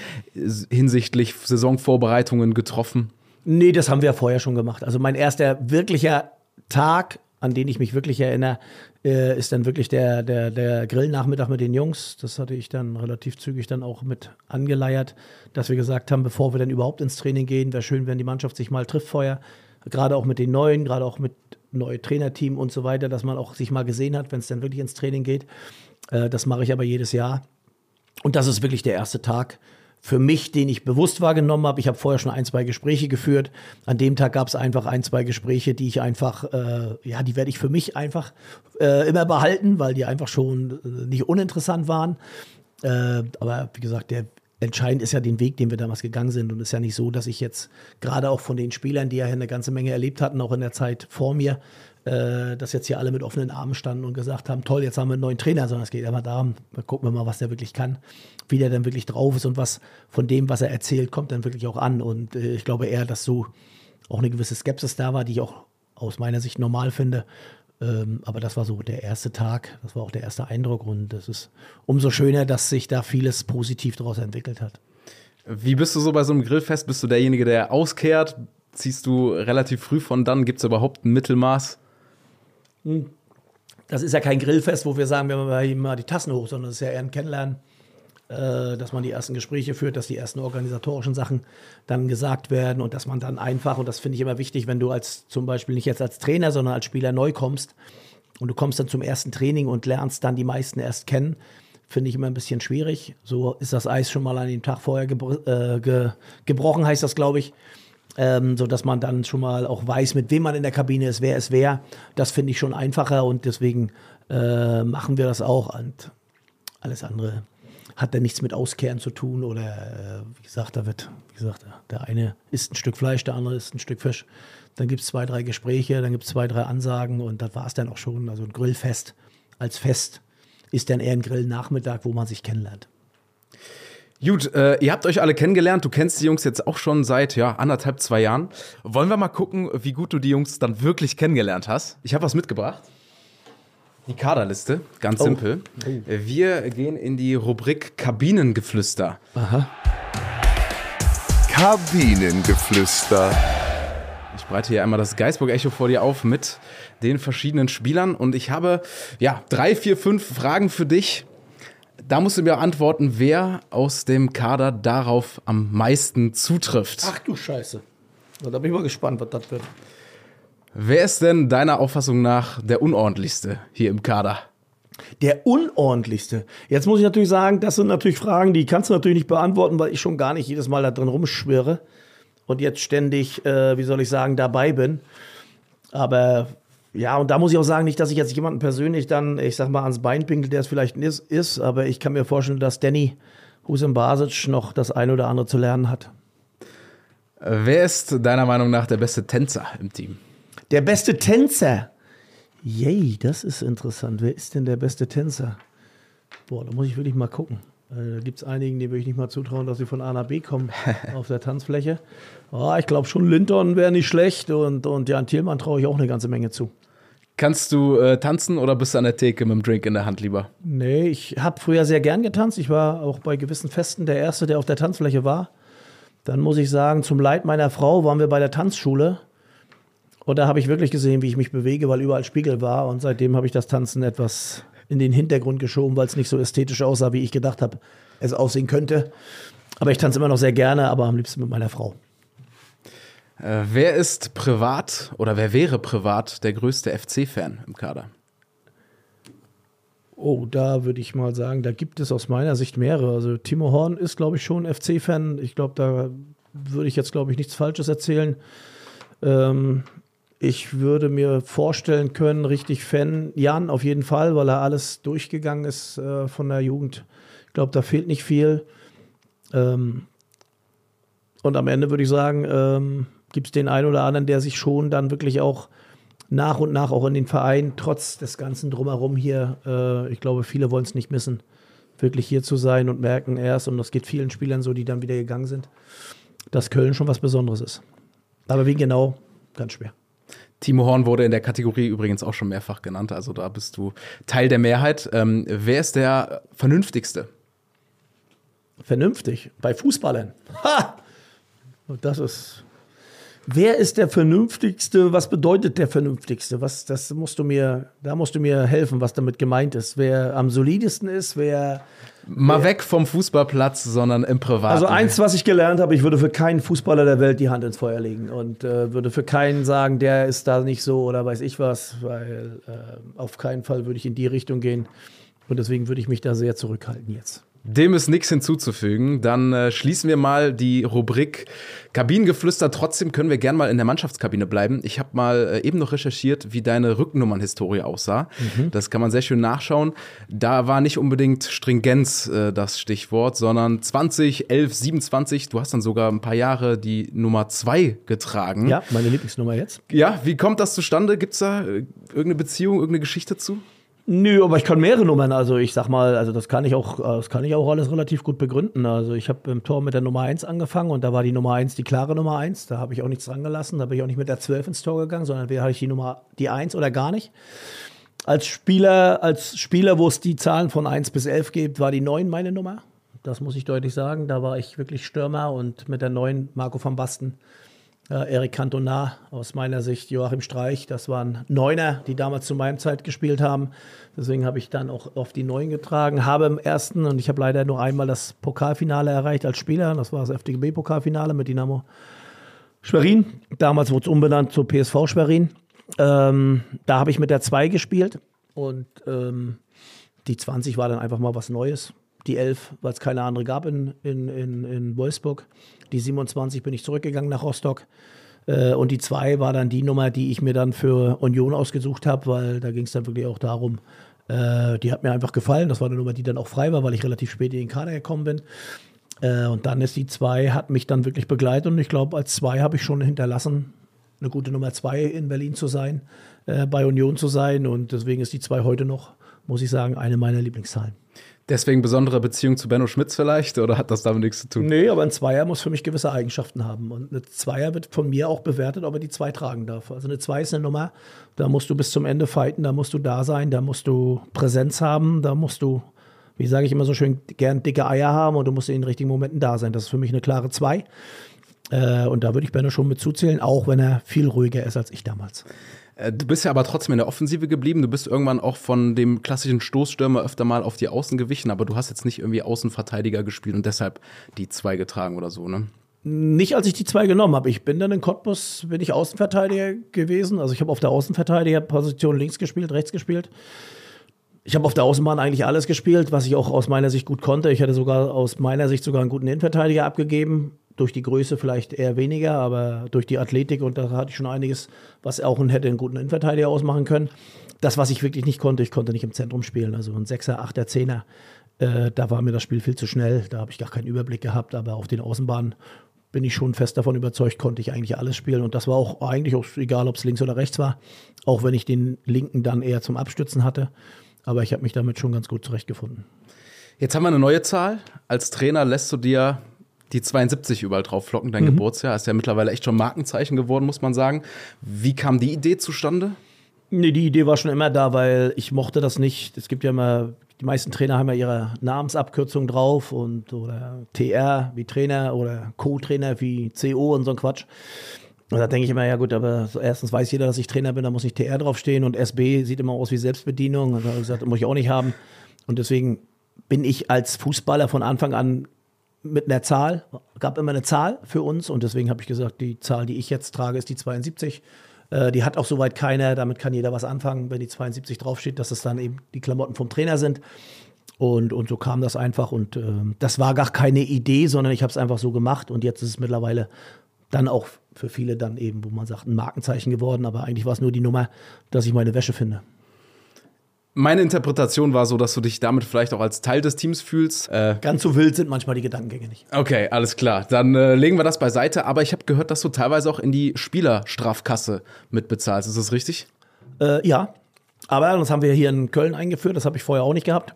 hinsichtlich Saisonvorbereitungen getroffen. Nee, das haben wir ja vorher schon gemacht. Also mein erster wirklicher Tag, an den ich mich wirklich erinnere, äh, ist dann wirklich der, der, der Grillnachmittag mit den Jungs. Das hatte ich dann relativ zügig dann auch mit angeleiert, dass wir gesagt haben, bevor wir dann überhaupt ins Training gehen, wäre schön, wenn die Mannschaft sich mal trifft vorher. Gerade auch mit den Neuen, gerade auch mit neuen Trainerteam und so weiter, dass man auch sich mal gesehen hat, wenn es dann wirklich ins Training geht. Äh, das mache ich aber jedes Jahr. Und das ist wirklich der erste Tag für mich, den ich bewusst wahrgenommen habe. Ich habe vorher schon ein, zwei Gespräche geführt. An dem Tag gab es einfach ein, zwei Gespräche, die ich einfach, äh, ja, die werde ich für mich einfach äh, immer behalten, weil die einfach schon äh, nicht uninteressant waren. Äh, aber wie gesagt, der entscheidend ist ja den Weg, den wir damals gegangen sind. Und es ist ja nicht so, dass ich jetzt gerade auch von den Spielern, die ja eine ganze Menge erlebt hatten, auch in der Zeit vor mir, äh, dass jetzt hier alle mit offenen Armen standen und gesagt haben, toll, jetzt haben wir einen neuen Trainer, sondern es geht immer darum, gucken wir mal, was der wirklich kann, wie der dann wirklich drauf ist und was von dem, was er erzählt, kommt dann wirklich auch an. Und äh, ich glaube eher, dass so auch eine gewisse Skepsis da war, die ich auch aus meiner Sicht normal finde. Ähm, aber das war so der erste Tag, das war auch der erste Eindruck und es ist umso schöner, dass sich da vieles positiv daraus entwickelt hat. Wie bist du so bei so einem Grillfest? Bist du derjenige, der auskehrt? Ziehst du relativ früh von dann? Gibt es überhaupt ein Mittelmaß? Das ist ja kein Grillfest, wo wir sagen, wir machen mal die Tassen hoch, sondern es ist ja eher ein Kennenlernen, dass man die ersten Gespräche führt, dass die ersten organisatorischen Sachen dann gesagt werden und dass man dann einfach, und das finde ich immer wichtig, wenn du als zum Beispiel nicht jetzt als Trainer, sondern als Spieler neu kommst und du kommst dann zum ersten Training und lernst dann die meisten erst kennen, finde ich immer ein bisschen schwierig. So ist das Eis schon mal an dem Tag vorher gebro äh, ge gebrochen, heißt das, glaube ich. Ähm, so dass man dann schon mal auch weiß, mit wem man in der Kabine ist, wer ist wer. Das finde ich schon einfacher und deswegen äh, machen wir das auch. Und alles andere hat dann nichts mit Auskehren zu tun oder äh, wie gesagt, da wird, wie gesagt, der eine isst ein Stück Fleisch, der andere isst ein Stück Fisch. Dann gibt es zwei, drei Gespräche, dann gibt es zwei, drei Ansagen und das war es dann auch schon. Also ein Grillfest als Fest ist dann eher ein Grillnachmittag, wo man sich kennenlernt. Gut, äh, ihr habt euch alle kennengelernt. Du kennst die Jungs jetzt auch schon seit ja, anderthalb, zwei Jahren. Wollen wir mal gucken, wie gut du die Jungs dann wirklich kennengelernt hast? Ich habe was mitgebracht. Die Kaderliste, ganz Oh. simpel. Wir gehen in die Rubrik Kabinengeflüster. Kabinengeflüster. Ich breite hier einmal das Geisburg-Echo vor dir auf mit den verschiedenen Spielern. Und ich habe ja drei, vier, fünf Fragen für dich. Da musst du mir antworten, wer aus dem Kader darauf am meisten zutrifft. Ach du Scheiße. Da bin ich mal gespannt, was das wird. Wer ist denn deiner Auffassung nach der unordentlichste hier im Kader? Der unordentlichste. Jetzt muss ich natürlich sagen, das sind natürlich Fragen, die kannst du natürlich nicht beantworten, weil ich schon gar nicht jedes Mal da drin rumschwirre und jetzt ständig, äh, wie soll ich sagen, dabei bin. Aber ja, und da muss ich auch sagen, nicht, dass ich jetzt jemanden persönlich dann, ich sag mal, ans Bein pinkel, der es vielleicht ist, ist, aber ich kann mir vorstellen, dass Danny Husem Basic noch das eine oder andere zu lernen hat. Wer ist deiner Meinung nach der beste Tänzer im Team? Der beste Tänzer. Yay, das ist interessant. Wer ist denn der beste Tänzer? Boah, da muss ich wirklich mal gucken. Äh, Da gibt es einigen, die würde ich nicht mal zutrauen, dass sie von A nach B kommen auf der Tanzfläche. Oh, ich glaube schon, Linton wäre nicht schlecht und, und Jan Thielmann traue ich auch eine ganze Menge zu. Kannst du äh, tanzen oder bist du an der Theke mit dem Drink in der Hand lieber? Nee, ich habe früher sehr gern getanzt. Ich war auch bei gewissen Festen der Erste, der auf der Tanzfläche war. Dann muss ich sagen, zum Leid meiner Frau waren wir bei der Tanzschule. Und da habe ich wirklich gesehen, wie ich mich bewege, weil überall Spiegel war. Und seitdem habe ich das Tanzen etwas in den Hintergrund geschoben, weil es nicht so ästhetisch aussah, wie ich gedacht habe, es aussehen könnte. Aber ich tanze immer noch sehr gerne, aber am liebsten mit meiner Frau. Äh, wer ist privat oder wer wäre privat der größte FC-Fan im Kader? Oh, da würde ich mal sagen, da gibt es aus meiner Sicht mehrere. Also Timo Horn ist, glaube ich, schon FC-Fan. Ich glaube, da würde ich jetzt, glaube ich, nichts Falsches erzählen. Ähm, ich würde mir vorstellen können, richtig Fan, Jan auf jeden Fall, weil er alles durchgegangen ist äh, von der Jugend. Ich glaube, da fehlt nicht viel. Ähm, und am Ende würde ich sagen, ähm, gibt es den einen oder anderen, der sich schon dann wirklich auch nach und nach auch in den Verein, trotz des ganzen Drumherum hier, äh, ich glaube, viele wollen es nicht missen, wirklich hier zu sein und merken erst, und das geht vielen Spielern so, die dann wieder gegangen sind, dass Köln schon was Besonderes ist. Aber wie genau, ganz schwer. Timo Horn wurde in der Kategorie übrigens auch schon mehrfach genannt, also da bist du Teil der Mehrheit. Ähm, wer ist der vernünftigste? Vernünftig. Bei Fußballern. Ha! Und das ist. Wer ist der Vernünftigste? Was bedeutet der Vernünftigste? Was, das musst du mir, da musst du mir helfen, was damit gemeint ist. Wer am solidesten ist, wer. Mal weg vom Fußballplatz, sondern im Privaten. Also eins, was ich gelernt habe, ich würde für keinen Fußballer der Welt die Hand ins Feuer legen und äh, würde für keinen sagen, der ist da nicht so oder weiß ich was, weil äh, auf keinen Fall würde ich in die Richtung gehen. Und deswegen würde ich mich da sehr zurückhalten jetzt. Dem ist nichts hinzuzufügen. Dann äh, schließen wir mal die Rubrik Kabinengeflüster. Trotzdem können wir gern mal in der Mannschaftskabine bleiben. Ich habe mal äh, eben noch recherchiert, wie deine Rücknummernhistorie aussah. Das kann man sehr schön nachschauen. Da war nicht unbedingt Stringenz äh, das Stichwort, sondern 20, 11, 27. Du hast dann sogar ein paar Jahre die Nummer 2 getragen. Ja, meine Lieblingsnummer jetzt. Ja, wie kommt das zustande? Gibt es da äh, irgendeine Beziehung, irgendeine Geschichte zu? Nö, aber ich kann mehrere Nummern. Also ich sag mal, also das kann ich auch, äh, das kann ich auch alles relativ gut begründen. Also ich habe im Tor mit der Nummer 1 angefangen und da war die Nummer 1 die klare Nummer 1. Da habe ich auch nichts dran gelassen. Da bin ich auch nicht mit der 12 ins Tor gegangen, sondern entweder hatte ich die Nummer die 1 oder gar nicht. Als Spieler, als Spieler, wo es die Zahlen von 1 bis 11 gibt, war die 9 meine Nummer. Das muss ich deutlich sagen. Da war ich wirklich Stürmer und mit der 9 Marco van Basten. Äh, Erik Cantona, aus meiner Sicht Joachim Streich, das waren Neuner, die damals zu meinem Zeit gespielt haben. Deswegen habe ich dann auch auf die Neun getragen, habe im ersten, und ich habe leider nur einmal das Pokalfinale erreicht als Spieler, das war das FDGB-Pokalfinale mit Dynamo Schwerin. Damals wurde es umbenannt zu PSV Schwerin. Ähm, da habe ich mit der 2 gespielt und ähm, die 20 war dann einfach mal was Neues. Die 11, weil es keine andere gab in, in, in, in Wolfsburg. Die 27 bin ich zurückgegangen nach Rostock. Äh, und die 2 war dann die Nummer, die ich mir dann für Union ausgesucht habe, weil da ging es dann wirklich auch darum, äh, die hat mir einfach gefallen. Das war eine Nummer, die dann auch frei war, weil ich relativ spät in den Kader gekommen bin. Äh, und dann ist die 2, hat mich dann wirklich begleitet und ich glaube, als 2 habe ich schon hinterlassen, eine gute Nummer 2 in Berlin zu sein, bei Union zu sein und deswegen ist die 2 heute noch, muss ich sagen, eine meiner Lieblingszahlen. Deswegen besondere Beziehung zu Benno Schmitz vielleicht oder hat das damit nichts zu tun? Nee, aber ein Zweier muss für mich gewisse Eigenschaften haben. Und eine Zweier wird von mir auch bewertet, ob er die zwei tragen darf. Also eine Zwei ist eine Nummer, da musst du bis zum Ende fighten, da musst du da sein, da musst du Präsenz haben, da musst du, wie sage ich immer so schön, gern dicke Eier haben und du musst in den richtigen Momenten da sein. Das ist für mich eine klare Zwei. Äh, und da würde ich Benno schon mit zuzählen, auch wenn er viel ruhiger ist als ich damals. Äh, Du bist ja aber trotzdem in der Offensive geblieben. Du bist irgendwann auch von dem klassischen Stoßstürmer öfter mal auf die Außen gewichen, aber du hast jetzt nicht irgendwie Außenverteidiger gespielt und deshalb die zwei getragen oder so, ne? Nicht, als ich die zwei genommen habe. Ich bin dann in Cottbus, bin ich Außenverteidiger gewesen. Also ich habe auf der Außenverteidigerposition links gespielt, rechts gespielt. Ich habe auf der Außenbahn eigentlich alles gespielt, was ich auch aus meiner Sicht gut konnte. Ich hatte sogar aus meiner Sicht sogar einen guten Innenverteidiger abgegeben. Durch die Größe vielleicht eher weniger, aber durch die Athletik und da hatte ich schon einiges, was auch einen, hätte einen guten Innenverteidiger ausmachen können. Das, was ich wirklich nicht konnte, ich konnte nicht im Zentrum spielen. Also ein Sechser, Achter, Zehner, äh, da war mir das Spiel viel zu schnell. Da habe ich gar keinen Überblick gehabt. Aber auf den Außenbahnen bin ich schon fest davon überzeugt, konnte ich eigentlich alles spielen. Und das war auch eigentlich auch egal, ob es links oder rechts war. Auch wenn ich den linken dann eher zum Abstützen hatte. Aber ich habe mich damit schon ganz gut zurechtgefunden. Jetzt haben wir eine neue Zahl. Als Trainer lässt du dir die 72 überall drauf flocken, dein Geburtsjahr. Ist ja mittlerweile echt schon Markenzeichen geworden, muss man sagen. Wie kam die Idee zustande? Nee, die Idee war schon immer da, weil ich mochte das nicht. Es gibt ja immer, die meisten Trainer haben ja ihre Namensabkürzung drauf und oder TR wie Trainer oder Co-Trainer wie CO und so ein Quatsch. Und da denke ich immer, ja gut, aber erstens weiß jeder, dass ich Trainer bin, da muss nicht TR draufstehen und SB sieht immer aus wie Selbstbedienung. Und da habe ich gesagt, muss ich auch nicht haben. Und deswegen bin ich als Fußballer von Anfang an mit einer Zahl, gab immer eine Zahl für uns und deswegen habe ich gesagt, die Zahl, die ich jetzt trage, ist die 72. Äh, die hat auch soweit keiner, damit kann jeder was anfangen, wenn die 72 draufsteht, dass es dann eben die Klamotten vom Trainer sind. Und, und so kam das einfach und ähm, das war gar keine Idee, sondern ich habe es einfach so gemacht und jetzt ist es mittlerweile dann auch für viele dann eben, wo man sagt, ein Markenzeichen geworden, aber eigentlich war es nur die Nummer, dass ich meine Wäsche finde. Meine Interpretation war so, dass du dich damit vielleicht auch als Teil des Teams fühlst. Äh, Ganz so wild sind manchmal die Gedankengänge nicht. okay, alles klar. Dann äh, legen wir das beiseite. Aber ich habe gehört, dass du teilweise auch in die Spielerstrafkasse mitbezahlst. Ist das richtig? Äh, ja, aber das haben wir hier in Köln eingeführt, das habe ich vorher auch nicht gehabt.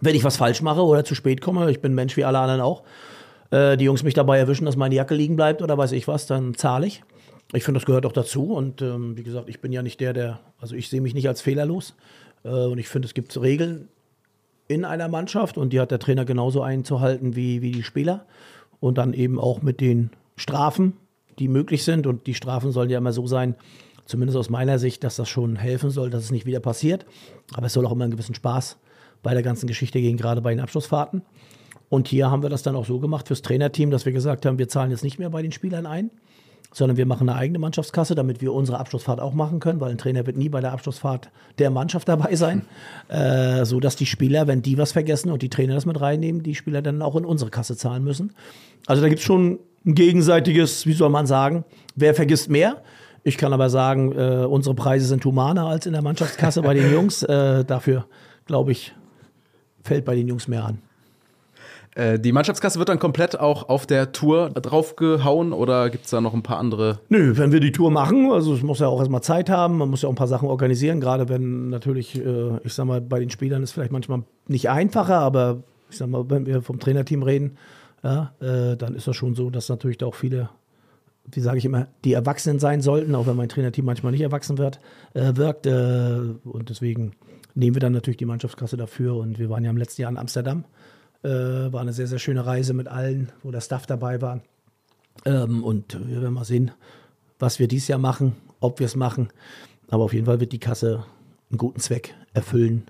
Wenn ich was falsch mache oder zu spät komme, ich bin Mensch wie alle anderen auch, äh, die Jungs mich dabei erwischen, dass meine Jacke liegen bleibt oder weiß ich was, dann zahle ich. Ich finde, das gehört auch dazu und ähm, wie gesagt, ich bin ja nicht der, der, also ich sehe mich nicht als fehlerlos und ich finde, es gibt Regeln in einer Mannschaft und die hat der Trainer genauso einzuhalten wie, wie die Spieler. Und dann eben auch mit den Strafen, die möglich sind. Und die Strafen sollen ja immer so sein, zumindest aus meiner Sicht, dass das schon helfen soll, dass es nicht wieder passiert, aber es soll auch immer einen gewissen Spaß bei der ganzen Geschichte gehen, gerade bei den Abschlussfahrten. Und hier haben wir das dann auch so gemacht fürs Trainerteam, dass wir gesagt haben, wir zahlen jetzt nicht mehr bei den Spielern ein, sondern wir machen eine eigene Mannschaftskasse, damit wir unsere Abschlussfahrt auch machen können, weil ein Trainer wird nie bei der Abschlussfahrt der Mannschaft dabei sein, äh, so dass die Spieler, wenn die was vergessen und die Trainer das mit reinnehmen, die Spieler dann auch in unsere Kasse zahlen müssen. Also da gibt es schon ein gegenseitiges, wie soll man sagen, wer vergisst mehr? Ich kann aber sagen, äh, unsere Preise sind humaner als in der Mannschaftskasse bei den Jungs. Äh, dafür, glaube ich, fällt bei den Jungs mehr an. Äh, die Mannschaftskasse wird dann komplett auch auf der Tour draufgehauen oder gibt es da noch ein paar andere? Nö, wenn wir die Tour machen, also es muss ja auch erstmal Zeit haben, man muss ja auch ein paar Sachen organisieren, gerade wenn natürlich, äh, ich sag mal, bei den Spielern ist vielleicht manchmal nicht einfacher, aber ich sag mal, wenn wir vom Trainerteam reden, ja, äh, dann ist das schon so, dass natürlich da auch viele, wie sage ich immer, die Erwachsenen sein sollten, auch wenn mein Trainerteam manchmal nicht erwachsen wird, äh, wirkt. Äh, und deswegen nehmen wir dann natürlich die Mannschaftskasse dafür. Und wir waren ja im letzten Jahr in Amsterdam. Äh, war eine sehr, sehr schöne Reise mit allen, wo der Staff dabei war. Ähm, und wir werden mal sehen, was wir dieses Jahr machen, ob wir es machen. Aber auf jeden Fall wird die Kasse einen guten Zweck erfüllen.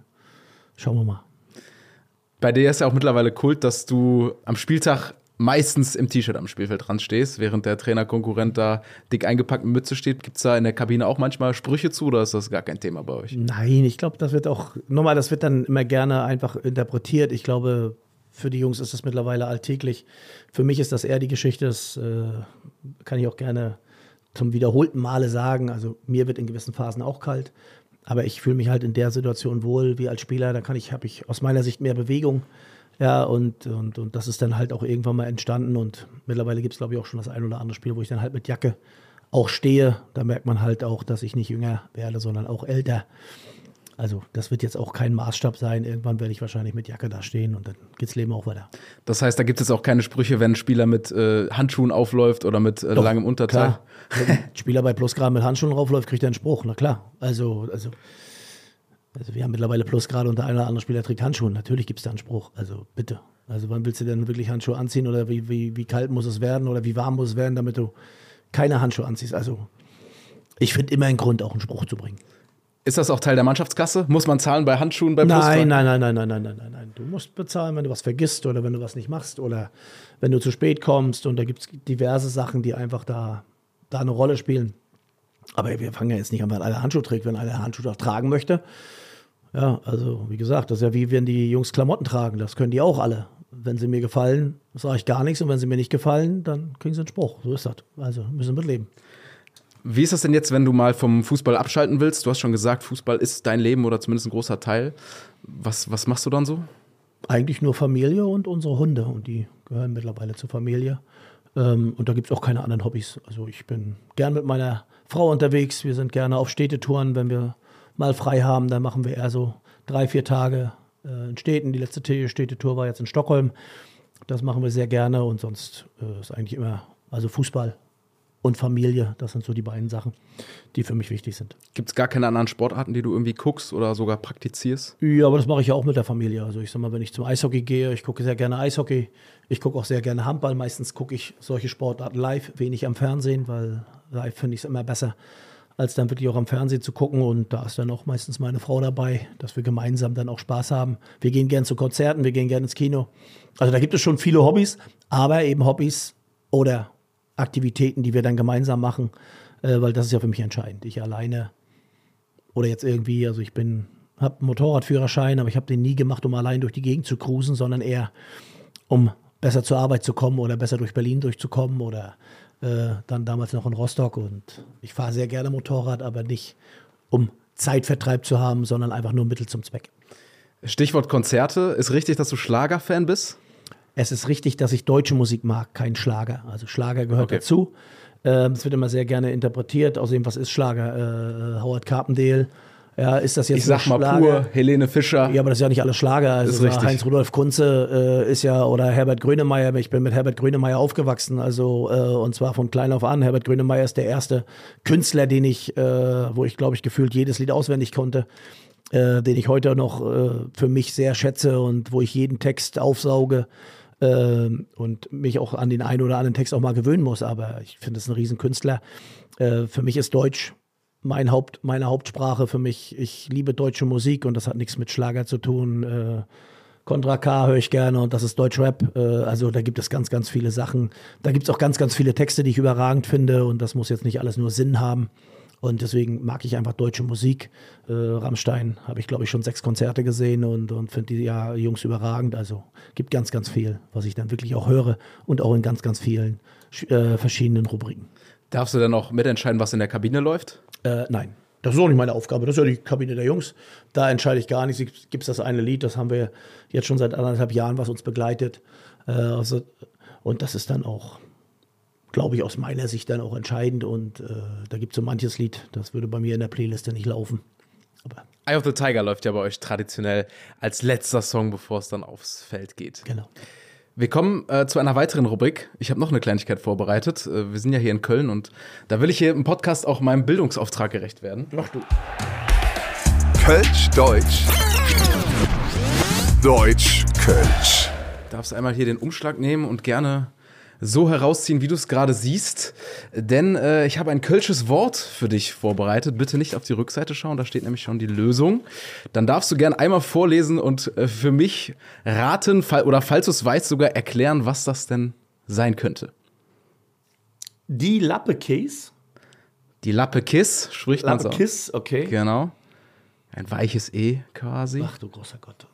Schauen wir mal. Bei dir ist ja auch mittlerweile Kult, dass du am Spieltag meistens im T-Shirt am Spielfeld dran stehst, während der Trainerkonkurrent da dick eingepackt mit Mütze steht. Gibt es da in der Kabine auch manchmal Sprüche zu oder ist das gar kein Thema bei euch? Nein, ich glaube, das wird auch, nochmal, das wird dann immer gerne einfach interpretiert. Ich glaube, für die Jungs ist das mittlerweile alltäglich. Für mich ist das eher die Geschichte, das äh, kann ich auch gerne zum wiederholten Male sagen. Also mir wird in gewissen Phasen auch kalt, aber ich fühle mich halt in der Situation wohl wie als Spieler. Da kann ich, habe ich aus meiner Sicht mehr Bewegung. Ja, und, und, und das ist dann halt auch irgendwann mal entstanden. Und mittlerweile gibt es, glaube ich, auch schon das ein oder andere Spiel, wo ich dann halt mit Jacke auch stehe. Da merkt man halt auch, dass ich nicht jünger werde, sondern auch älter. Also das wird jetzt auch kein Maßstab sein. Irgendwann werde ich wahrscheinlich mit Jacke da stehen und dann geht's Leben auch weiter. Das heißt, da gibt es auch keine Sprüche, wenn ein Spieler mit äh, Handschuhen aufläuft oder mit äh, langem Unterteil. Klar. Wenn ein Spieler bei Plusgrad mit Handschuhen raufläuft, kriegt er einen Spruch. Na klar. Also, also, also wir haben mittlerweile Plusgrad und der eine oder andere Spieler trägt Handschuhe. Natürlich gibt es da einen Spruch. Also bitte. Also wann willst du denn wirklich Handschuhe anziehen oder wie, wie, wie kalt muss es werden oder wie warm muss es werden, damit du keine Handschuhe anziehst? Also ich finde immer einen Grund, auch einen Spruch zu bringen. Ist das auch Teil der Mannschaftskasse? Muss man zahlen bei Handschuhen beim Nein, nein, nein, nein, nein, nein, nein, nein, nein. Du musst bezahlen, wenn du was vergisst oder wenn du was nicht machst oder wenn du zu spät kommst. Und da gibt es diverse Sachen, die einfach da, da eine Rolle spielen. Aber wir fangen ja jetzt nicht an, wenn einer Handschuhe trägt, wenn einer Handschuhe auch tragen möchte. Ja, also wie gesagt, das ist ja wie wenn die Jungs Klamotten tragen. Das können die auch alle. Wenn sie mir gefallen, sage ich gar nichts. Und wenn sie mir nicht gefallen, dann kriegen sie einen Spruch. So ist das. Also müssen wir mitleben. Wie ist das denn jetzt, wenn du mal vom Fußball abschalten willst? Du hast schon gesagt, Fußball ist dein Leben oder zumindest ein großer Teil. Was, was machst du dann so? Eigentlich nur Familie und unsere Hunde. Und die gehören mittlerweile zur Familie. Ähm, und da gibt es auch keine anderen Hobbys. Also ich bin gern mit meiner Frau unterwegs. Wir sind gerne auf Städtetouren. Wenn wir mal frei haben, dann machen wir eher so drei, vier Tage äh, in Städten. Die letzte Städtetour war jetzt in Stockholm. Das machen wir sehr gerne. Und sonst äh, ist eigentlich immer, also Fußball und Familie. Das sind so die beiden Sachen, die für mich wichtig sind. Gibt es gar keine anderen Sportarten, die du irgendwie guckst oder sogar praktizierst? Ja, aber das mache ich ja auch mit der Familie. Also ich sag mal, wenn ich zum Eishockey gehe, ich gucke sehr gerne Eishockey. Ich gucke auch sehr gerne Handball. Meistens gucke ich solche Sportarten live, wenig am Fernsehen, weil live finde ich es immer besser, als dann wirklich auch am Fernsehen zu gucken. Und da ist dann auch meistens meine Frau dabei, dass wir gemeinsam dann auch Spaß haben. Wir gehen gerne zu Konzerten, wir gehen gerne ins Kino. Also da gibt es schon viele Hobbys, aber eben Hobbys oder Aktivitäten, die wir dann gemeinsam machen, äh, weil das ist ja für mich entscheidend. Ich alleine oder jetzt irgendwie, also ich bin, habe einen Motorradführerschein, aber ich habe den nie gemacht, um allein durch die Gegend zu cruisen, sondern eher, um besser zur Arbeit zu kommen oder besser durch Berlin durchzukommen oder äh, dann damals noch in Rostock. Und ich fahre sehr gerne Motorrad, aber nicht, um Zeitvertreib zu haben, sondern einfach nur Mittel zum Zweck. Stichwort Konzerte. Ist richtig, dass du Schlagerfan bist? Es ist richtig, dass ich deutsche Musik mag, kein Schlager. Also Schlager gehört Okay. dazu. Ähm, Es wird immer sehr gerne interpretiert. Außerdem, was ist Schlager? Äh, Howard Carpendale. Ja, ist das jetzt Ich sag mal Schlager? pur, Helene Fischer. Ja, aber das ist ja nicht alles Schlager. Also Ist richtig. Heinz Rudolf Kunze äh, ist ja, oder Herbert Grönemeyer, ich bin mit Herbert Grönemeyer aufgewachsen, also äh, und zwar von klein auf an. Herbert Grönemeyer ist der erste Künstler, den ich, äh, wo ich glaube ich gefühlt jedes Lied auswendig konnte, äh, den ich heute noch äh, für mich sehr schätze und wo ich jeden Text aufsauge äh, und mich auch an den einen oder anderen Text auch mal gewöhnen muss. Aber ich finde es ein Riesenkünstler. Äh, für mich ist Deutsch mein Haupt, meine Hauptsprache für mich. Ich liebe deutsche Musik und das hat nichts mit Schlager zu tun. Äh, Contra K höre ich gerne und das ist Deutschrap. Äh, also da gibt es ganz, ganz viele Sachen. Da gibt es auch ganz, ganz viele Texte, die ich überragend finde und das muss jetzt nicht alles nur Sinn haben. Und deswegen mag ich einfach deutsche Musik. Äh, Rammstein habe ich, glaube ich, schon sechs Konzerte gesehen und, und finde die ja, Jungs überragend. Also gibt ganz, ganz viel, was ich dann wirklich auch höre und auch in ganz, ganz vielen äh, verschiedenen Rubriken. Darfst du dann auch mitentscheiden, was in der Kabine läuft? Äh, nein. Das ist auch nicht meine Aufgabe. Das ist ja die Kabine der Jungs. Da entscheide ich gar nichts. Gibt es das eine Lied, das haben wir jetzt schon seit anderthalb Jahren, was uns begleitet. Äh, also, und das ist dann auch, glaube ich, aus meiner Sicht dann auch entscheidend. Und äh, da gibt es so manches Lied, das würde bei mir in der Playliste nicht laufen. Aber Eye of the Tiger läuft ja bei euch traditionell als letzter Song, bevor es dann aufs Feld geht. genau. Wir kommen äh, zu einer weiteren Rubrik. Ich habe noch eine Kleinigkeit vorbereitet. Äh, wir sind ja hier in Köln und da will ich hier im Podcast auch meinem Bildungsauftrag gerecht werden. Mach du. Kölsch, Deutsch. Deutsch, Kölsch. darfst einmal hier den Umschlag nehmen und gerne so herausziehen, wie du es gerade siehst. Denn äh, ich habe ein kölsches Wort für dich vorbereitet. Bitte nicht auf die Rückseite schauen, da steht nämlich schon die Lösung. Dann darfst du gerne einmal vorlesen und äh, für mich raten fall, oder falls du es weißt, sogar erklären, was das denn sein könnte. Die Lappe Case. Die Lappe Kiss spricht man Lappe so. Kiss, okay. Genau. Ein weiches E quasi. Ach du großer Gott.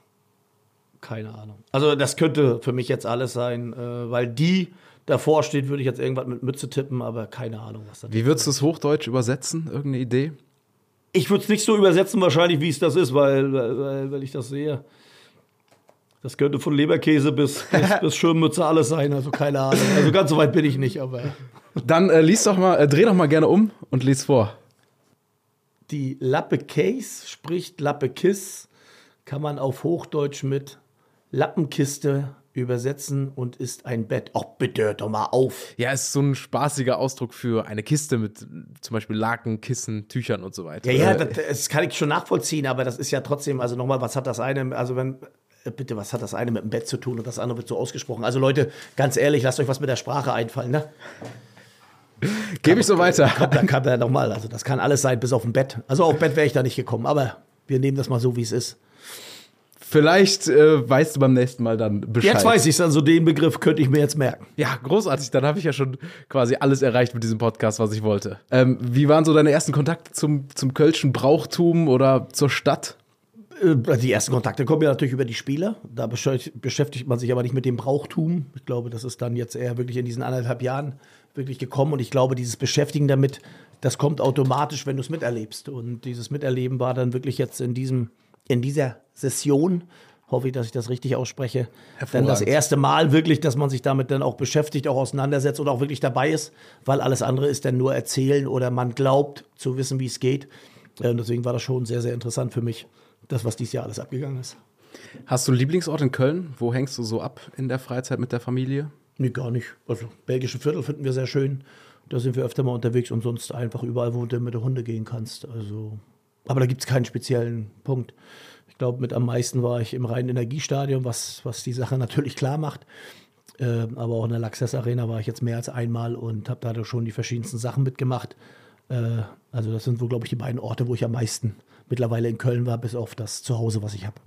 Keine Ahnung. Also das könnte für mich jetzt alles sein, äh, weil die davor steht, würde ich jetzt irgendwas mit Mütze tippen, aber keine Ahnung, was das Wie würdest du es Hochdeutsch übersetzen? Irgendeine Idee? Ich würde es nicht so übersetzen wahrscheinlich, wie es das ist, weil, weil, weil ich das sehe. Das könnte von Leberkäse bis, bis, bis Schirmmütze alles sein, also keine Ahnung. Also ganz so weit bin ich nicht, aber Dann äh, lies doch mal, äh, dreh doch mal gerne um und lies vor. Die Lappe Case, spricht Lappe Kiss, kann man auf Hochdeutsch mit Lappenkiste übersetzen und ist ein Bett. Ach, bitte hört doch mal auf. Ja, ist so ein spaßiger Ausdruck für eine Kiste mit zum Beispiel Laken, Kissen, Tüchern und so weiter. Ja, ja, Äh, das, das kann ich schon nachvollziehen, aber das ist ja trotzdem, also nochmal, was hat das eine, also wenn, äh, bitte, was hat das eine mit dem Bett zu tun und das andere wird so ausgesprochen? Also Leute, ganz ehrlich, lasst euch was mit der Sprache einfallen, ne? Gebe ich so weiter. Kommt, dann kann er nochmal, also das kann alles sein, bis auf ein Bett. Also auf Bett wäre ich da nicht gekommen, aber wir nehmen das mal so, wie es ist. Vielleicht äh, weißt du beim nächsten Mal dann Bescheid. Jetzt weiß ich es, also den Begriff könnte ich mir jetzt merken. Ja, großartig. Dann habe ich ja schon quasi alles erreicht mit diesem Podcast, was ich wollte. Ähm, wie waren so deine ersten Kontakte zum, zum Kölschen Brauchtum oder zur Stadt? Äh, Die ersten Kontakte kommen ja natürlich über die Spieler. Da beschä- beschäftigt man sich aber nicht mit dem Brauchtum. Ich glaube, das ist dann jetzt eher wirklich in diesen anderthalb Jahren wirklich gekommen. Und ich glaube, dieses Beschäftigen damit, das kommt automatisch, wenn du es miterlebst. Und dieses Miterleben war dann wirklich jetzt in diesem, in dieser Session, hoffe ich, dass ich das richtig ausspreche, dann das erste Mal wirklich, dass man sich damit dann auch beschäftigt, auch auseinandersetzt und auch wirklich dabei ist, weil alles andere ist dann nur erzählen oder man glaubt zu wissen, wie es geht. Und deswegen war das schon sehr, sehr interessant für mich, das, was dieses Jahr alles abgegangen ist. Hast du einen Lieblingsort in Köln? Wo hängst du so ab in der Freizeit mit der Familie? Nee, gar nicht. Also, belgische Viertel finden wir sehr schön. Da sind wir öfter mal unterwegs und sonst einfach überall, wo du mit der Hunde gehen kannst. Also, aber da gibt es keinen speziellen Punkt. Ich glaube, mit am meisten war ich im reinen Energiestadion, was, was die Sache natürlich klar macht. Ähm, aber auch in der Laxess Arena war ich jetzt mehr als einmal und habe da schon die verschiedensten Sachen mitgemacht. Äh, also das sind wohl, glaube ich, die beiden Orte, wo ich am meisten mittlerweile in Köln war, bis auf das Zuhause, was ich habe.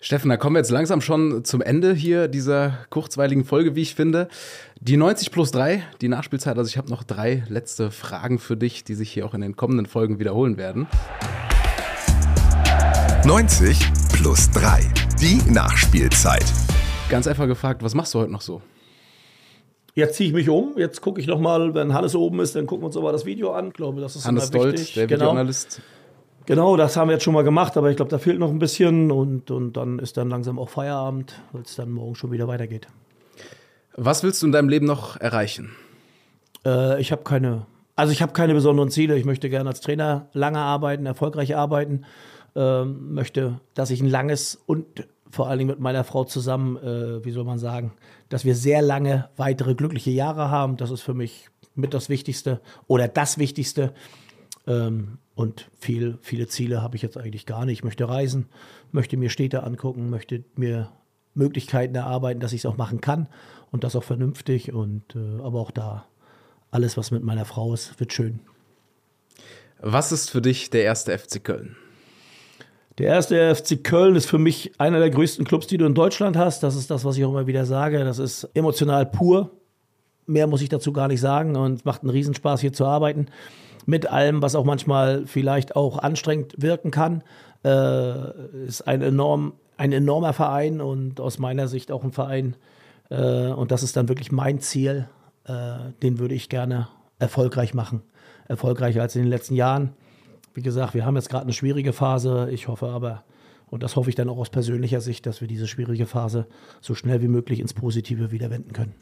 Steffen, da kommen wir jetzt langsam schon zum Ende hier dieser kurzweiligen Folge, wie ich finde. Die 90 plus 3, die Nachspielzeit, also ich habe noch drei letzte Fragen für dich, die sich hier auch in den kommenden Folgen wiederholen werden. 90 plus 3. Die Nachspielzeit. Ganz einfach gefragt, was machst du heute noch so? Jetzt ziehe ich mich um, jetzt gucke ich nochmal, wenn Hannes oben ist, dann gucken wir uns aber das Video an. Ich glaube, das ist Hannes immer Dold, wichtig. der genau. Videoanalyst. Genau, das haben wir jetzt schon mal gemacht, aber ich glaube, da fehlt noch ein bisschen und, und dann ist dann langsam auch Feierabend, weil es dann morgen schon wieder weitergeht. Was willst du in deinem Leben noch erreichen? Äh, ich habe keine, also ich habe keine besonderen Ziele. Ich möchte gerne als Trainer lange arbeiten, erfolgreich arbeiten. Ähm, möchte, dass ich ein langes und vor allen Dingen mit meiner Frau zusammen, äh, wie soll man sagen, dass wir sehr lange weitere glückliche Jahre haben. Das ist für mich mit das Wichtigste oder das Wichtigste. Ähm, und viel, viele Ziele habe ich jetzt eigentlich gar nicht. Ich möchte reisen, möchte mir Städte angucken, möchte mir Möglichkeiten erarbeiten, dass ich es auch machen kann und das auch vernünftig. Und äh, aber auch da alles, was mit meiner Frau ist, wird schön. Was ist für dich der erste FC Köln? Der erste FC Köln ist für mich einer der größten Clubs, die du in Deutschland hast. Das ist das, was ich auch immer wieder sage. Das ist emotional pur. Mehr muss ich dazu gar nicht sagen und es macht einen Riesenspaß hier zu arbeiten. Mit allem, was auch manchmal vielleicht auch anstrengend wirken kann. Äh, ist ein, enorm, ein enormer Verein und aus meiner Sicht auch ein Verein. Äh, und das ist dann wirklich mein Ziel. Äh, den würde ich gerne erfolgreich machen. Erfolgreicher als in den letzten Jahren. Wie gesagt, wir haben jetzt gerade eine schwierige Phase. Ich hoffe aber, und das hoffe ich dann auch aus persönlicher Sicht, dass wir diese schwierige Phase so schnell wie möglich ins Positive wieder wenden können.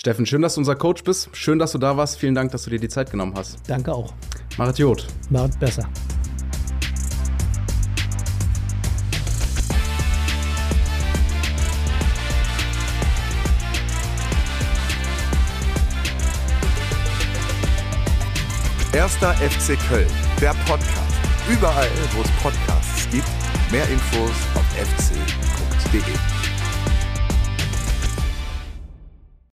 Steffen, schön, dass du unser Coach bist. Schön, dass du da warst. Vielen Dank, dass du dir die Zeit genommen hast. Danke auch. Macht Jod. Macht besser. Erster FC Köln, der Podcast. Überall, wo es Podcasts gibt. Mehr Infos auf fc.de.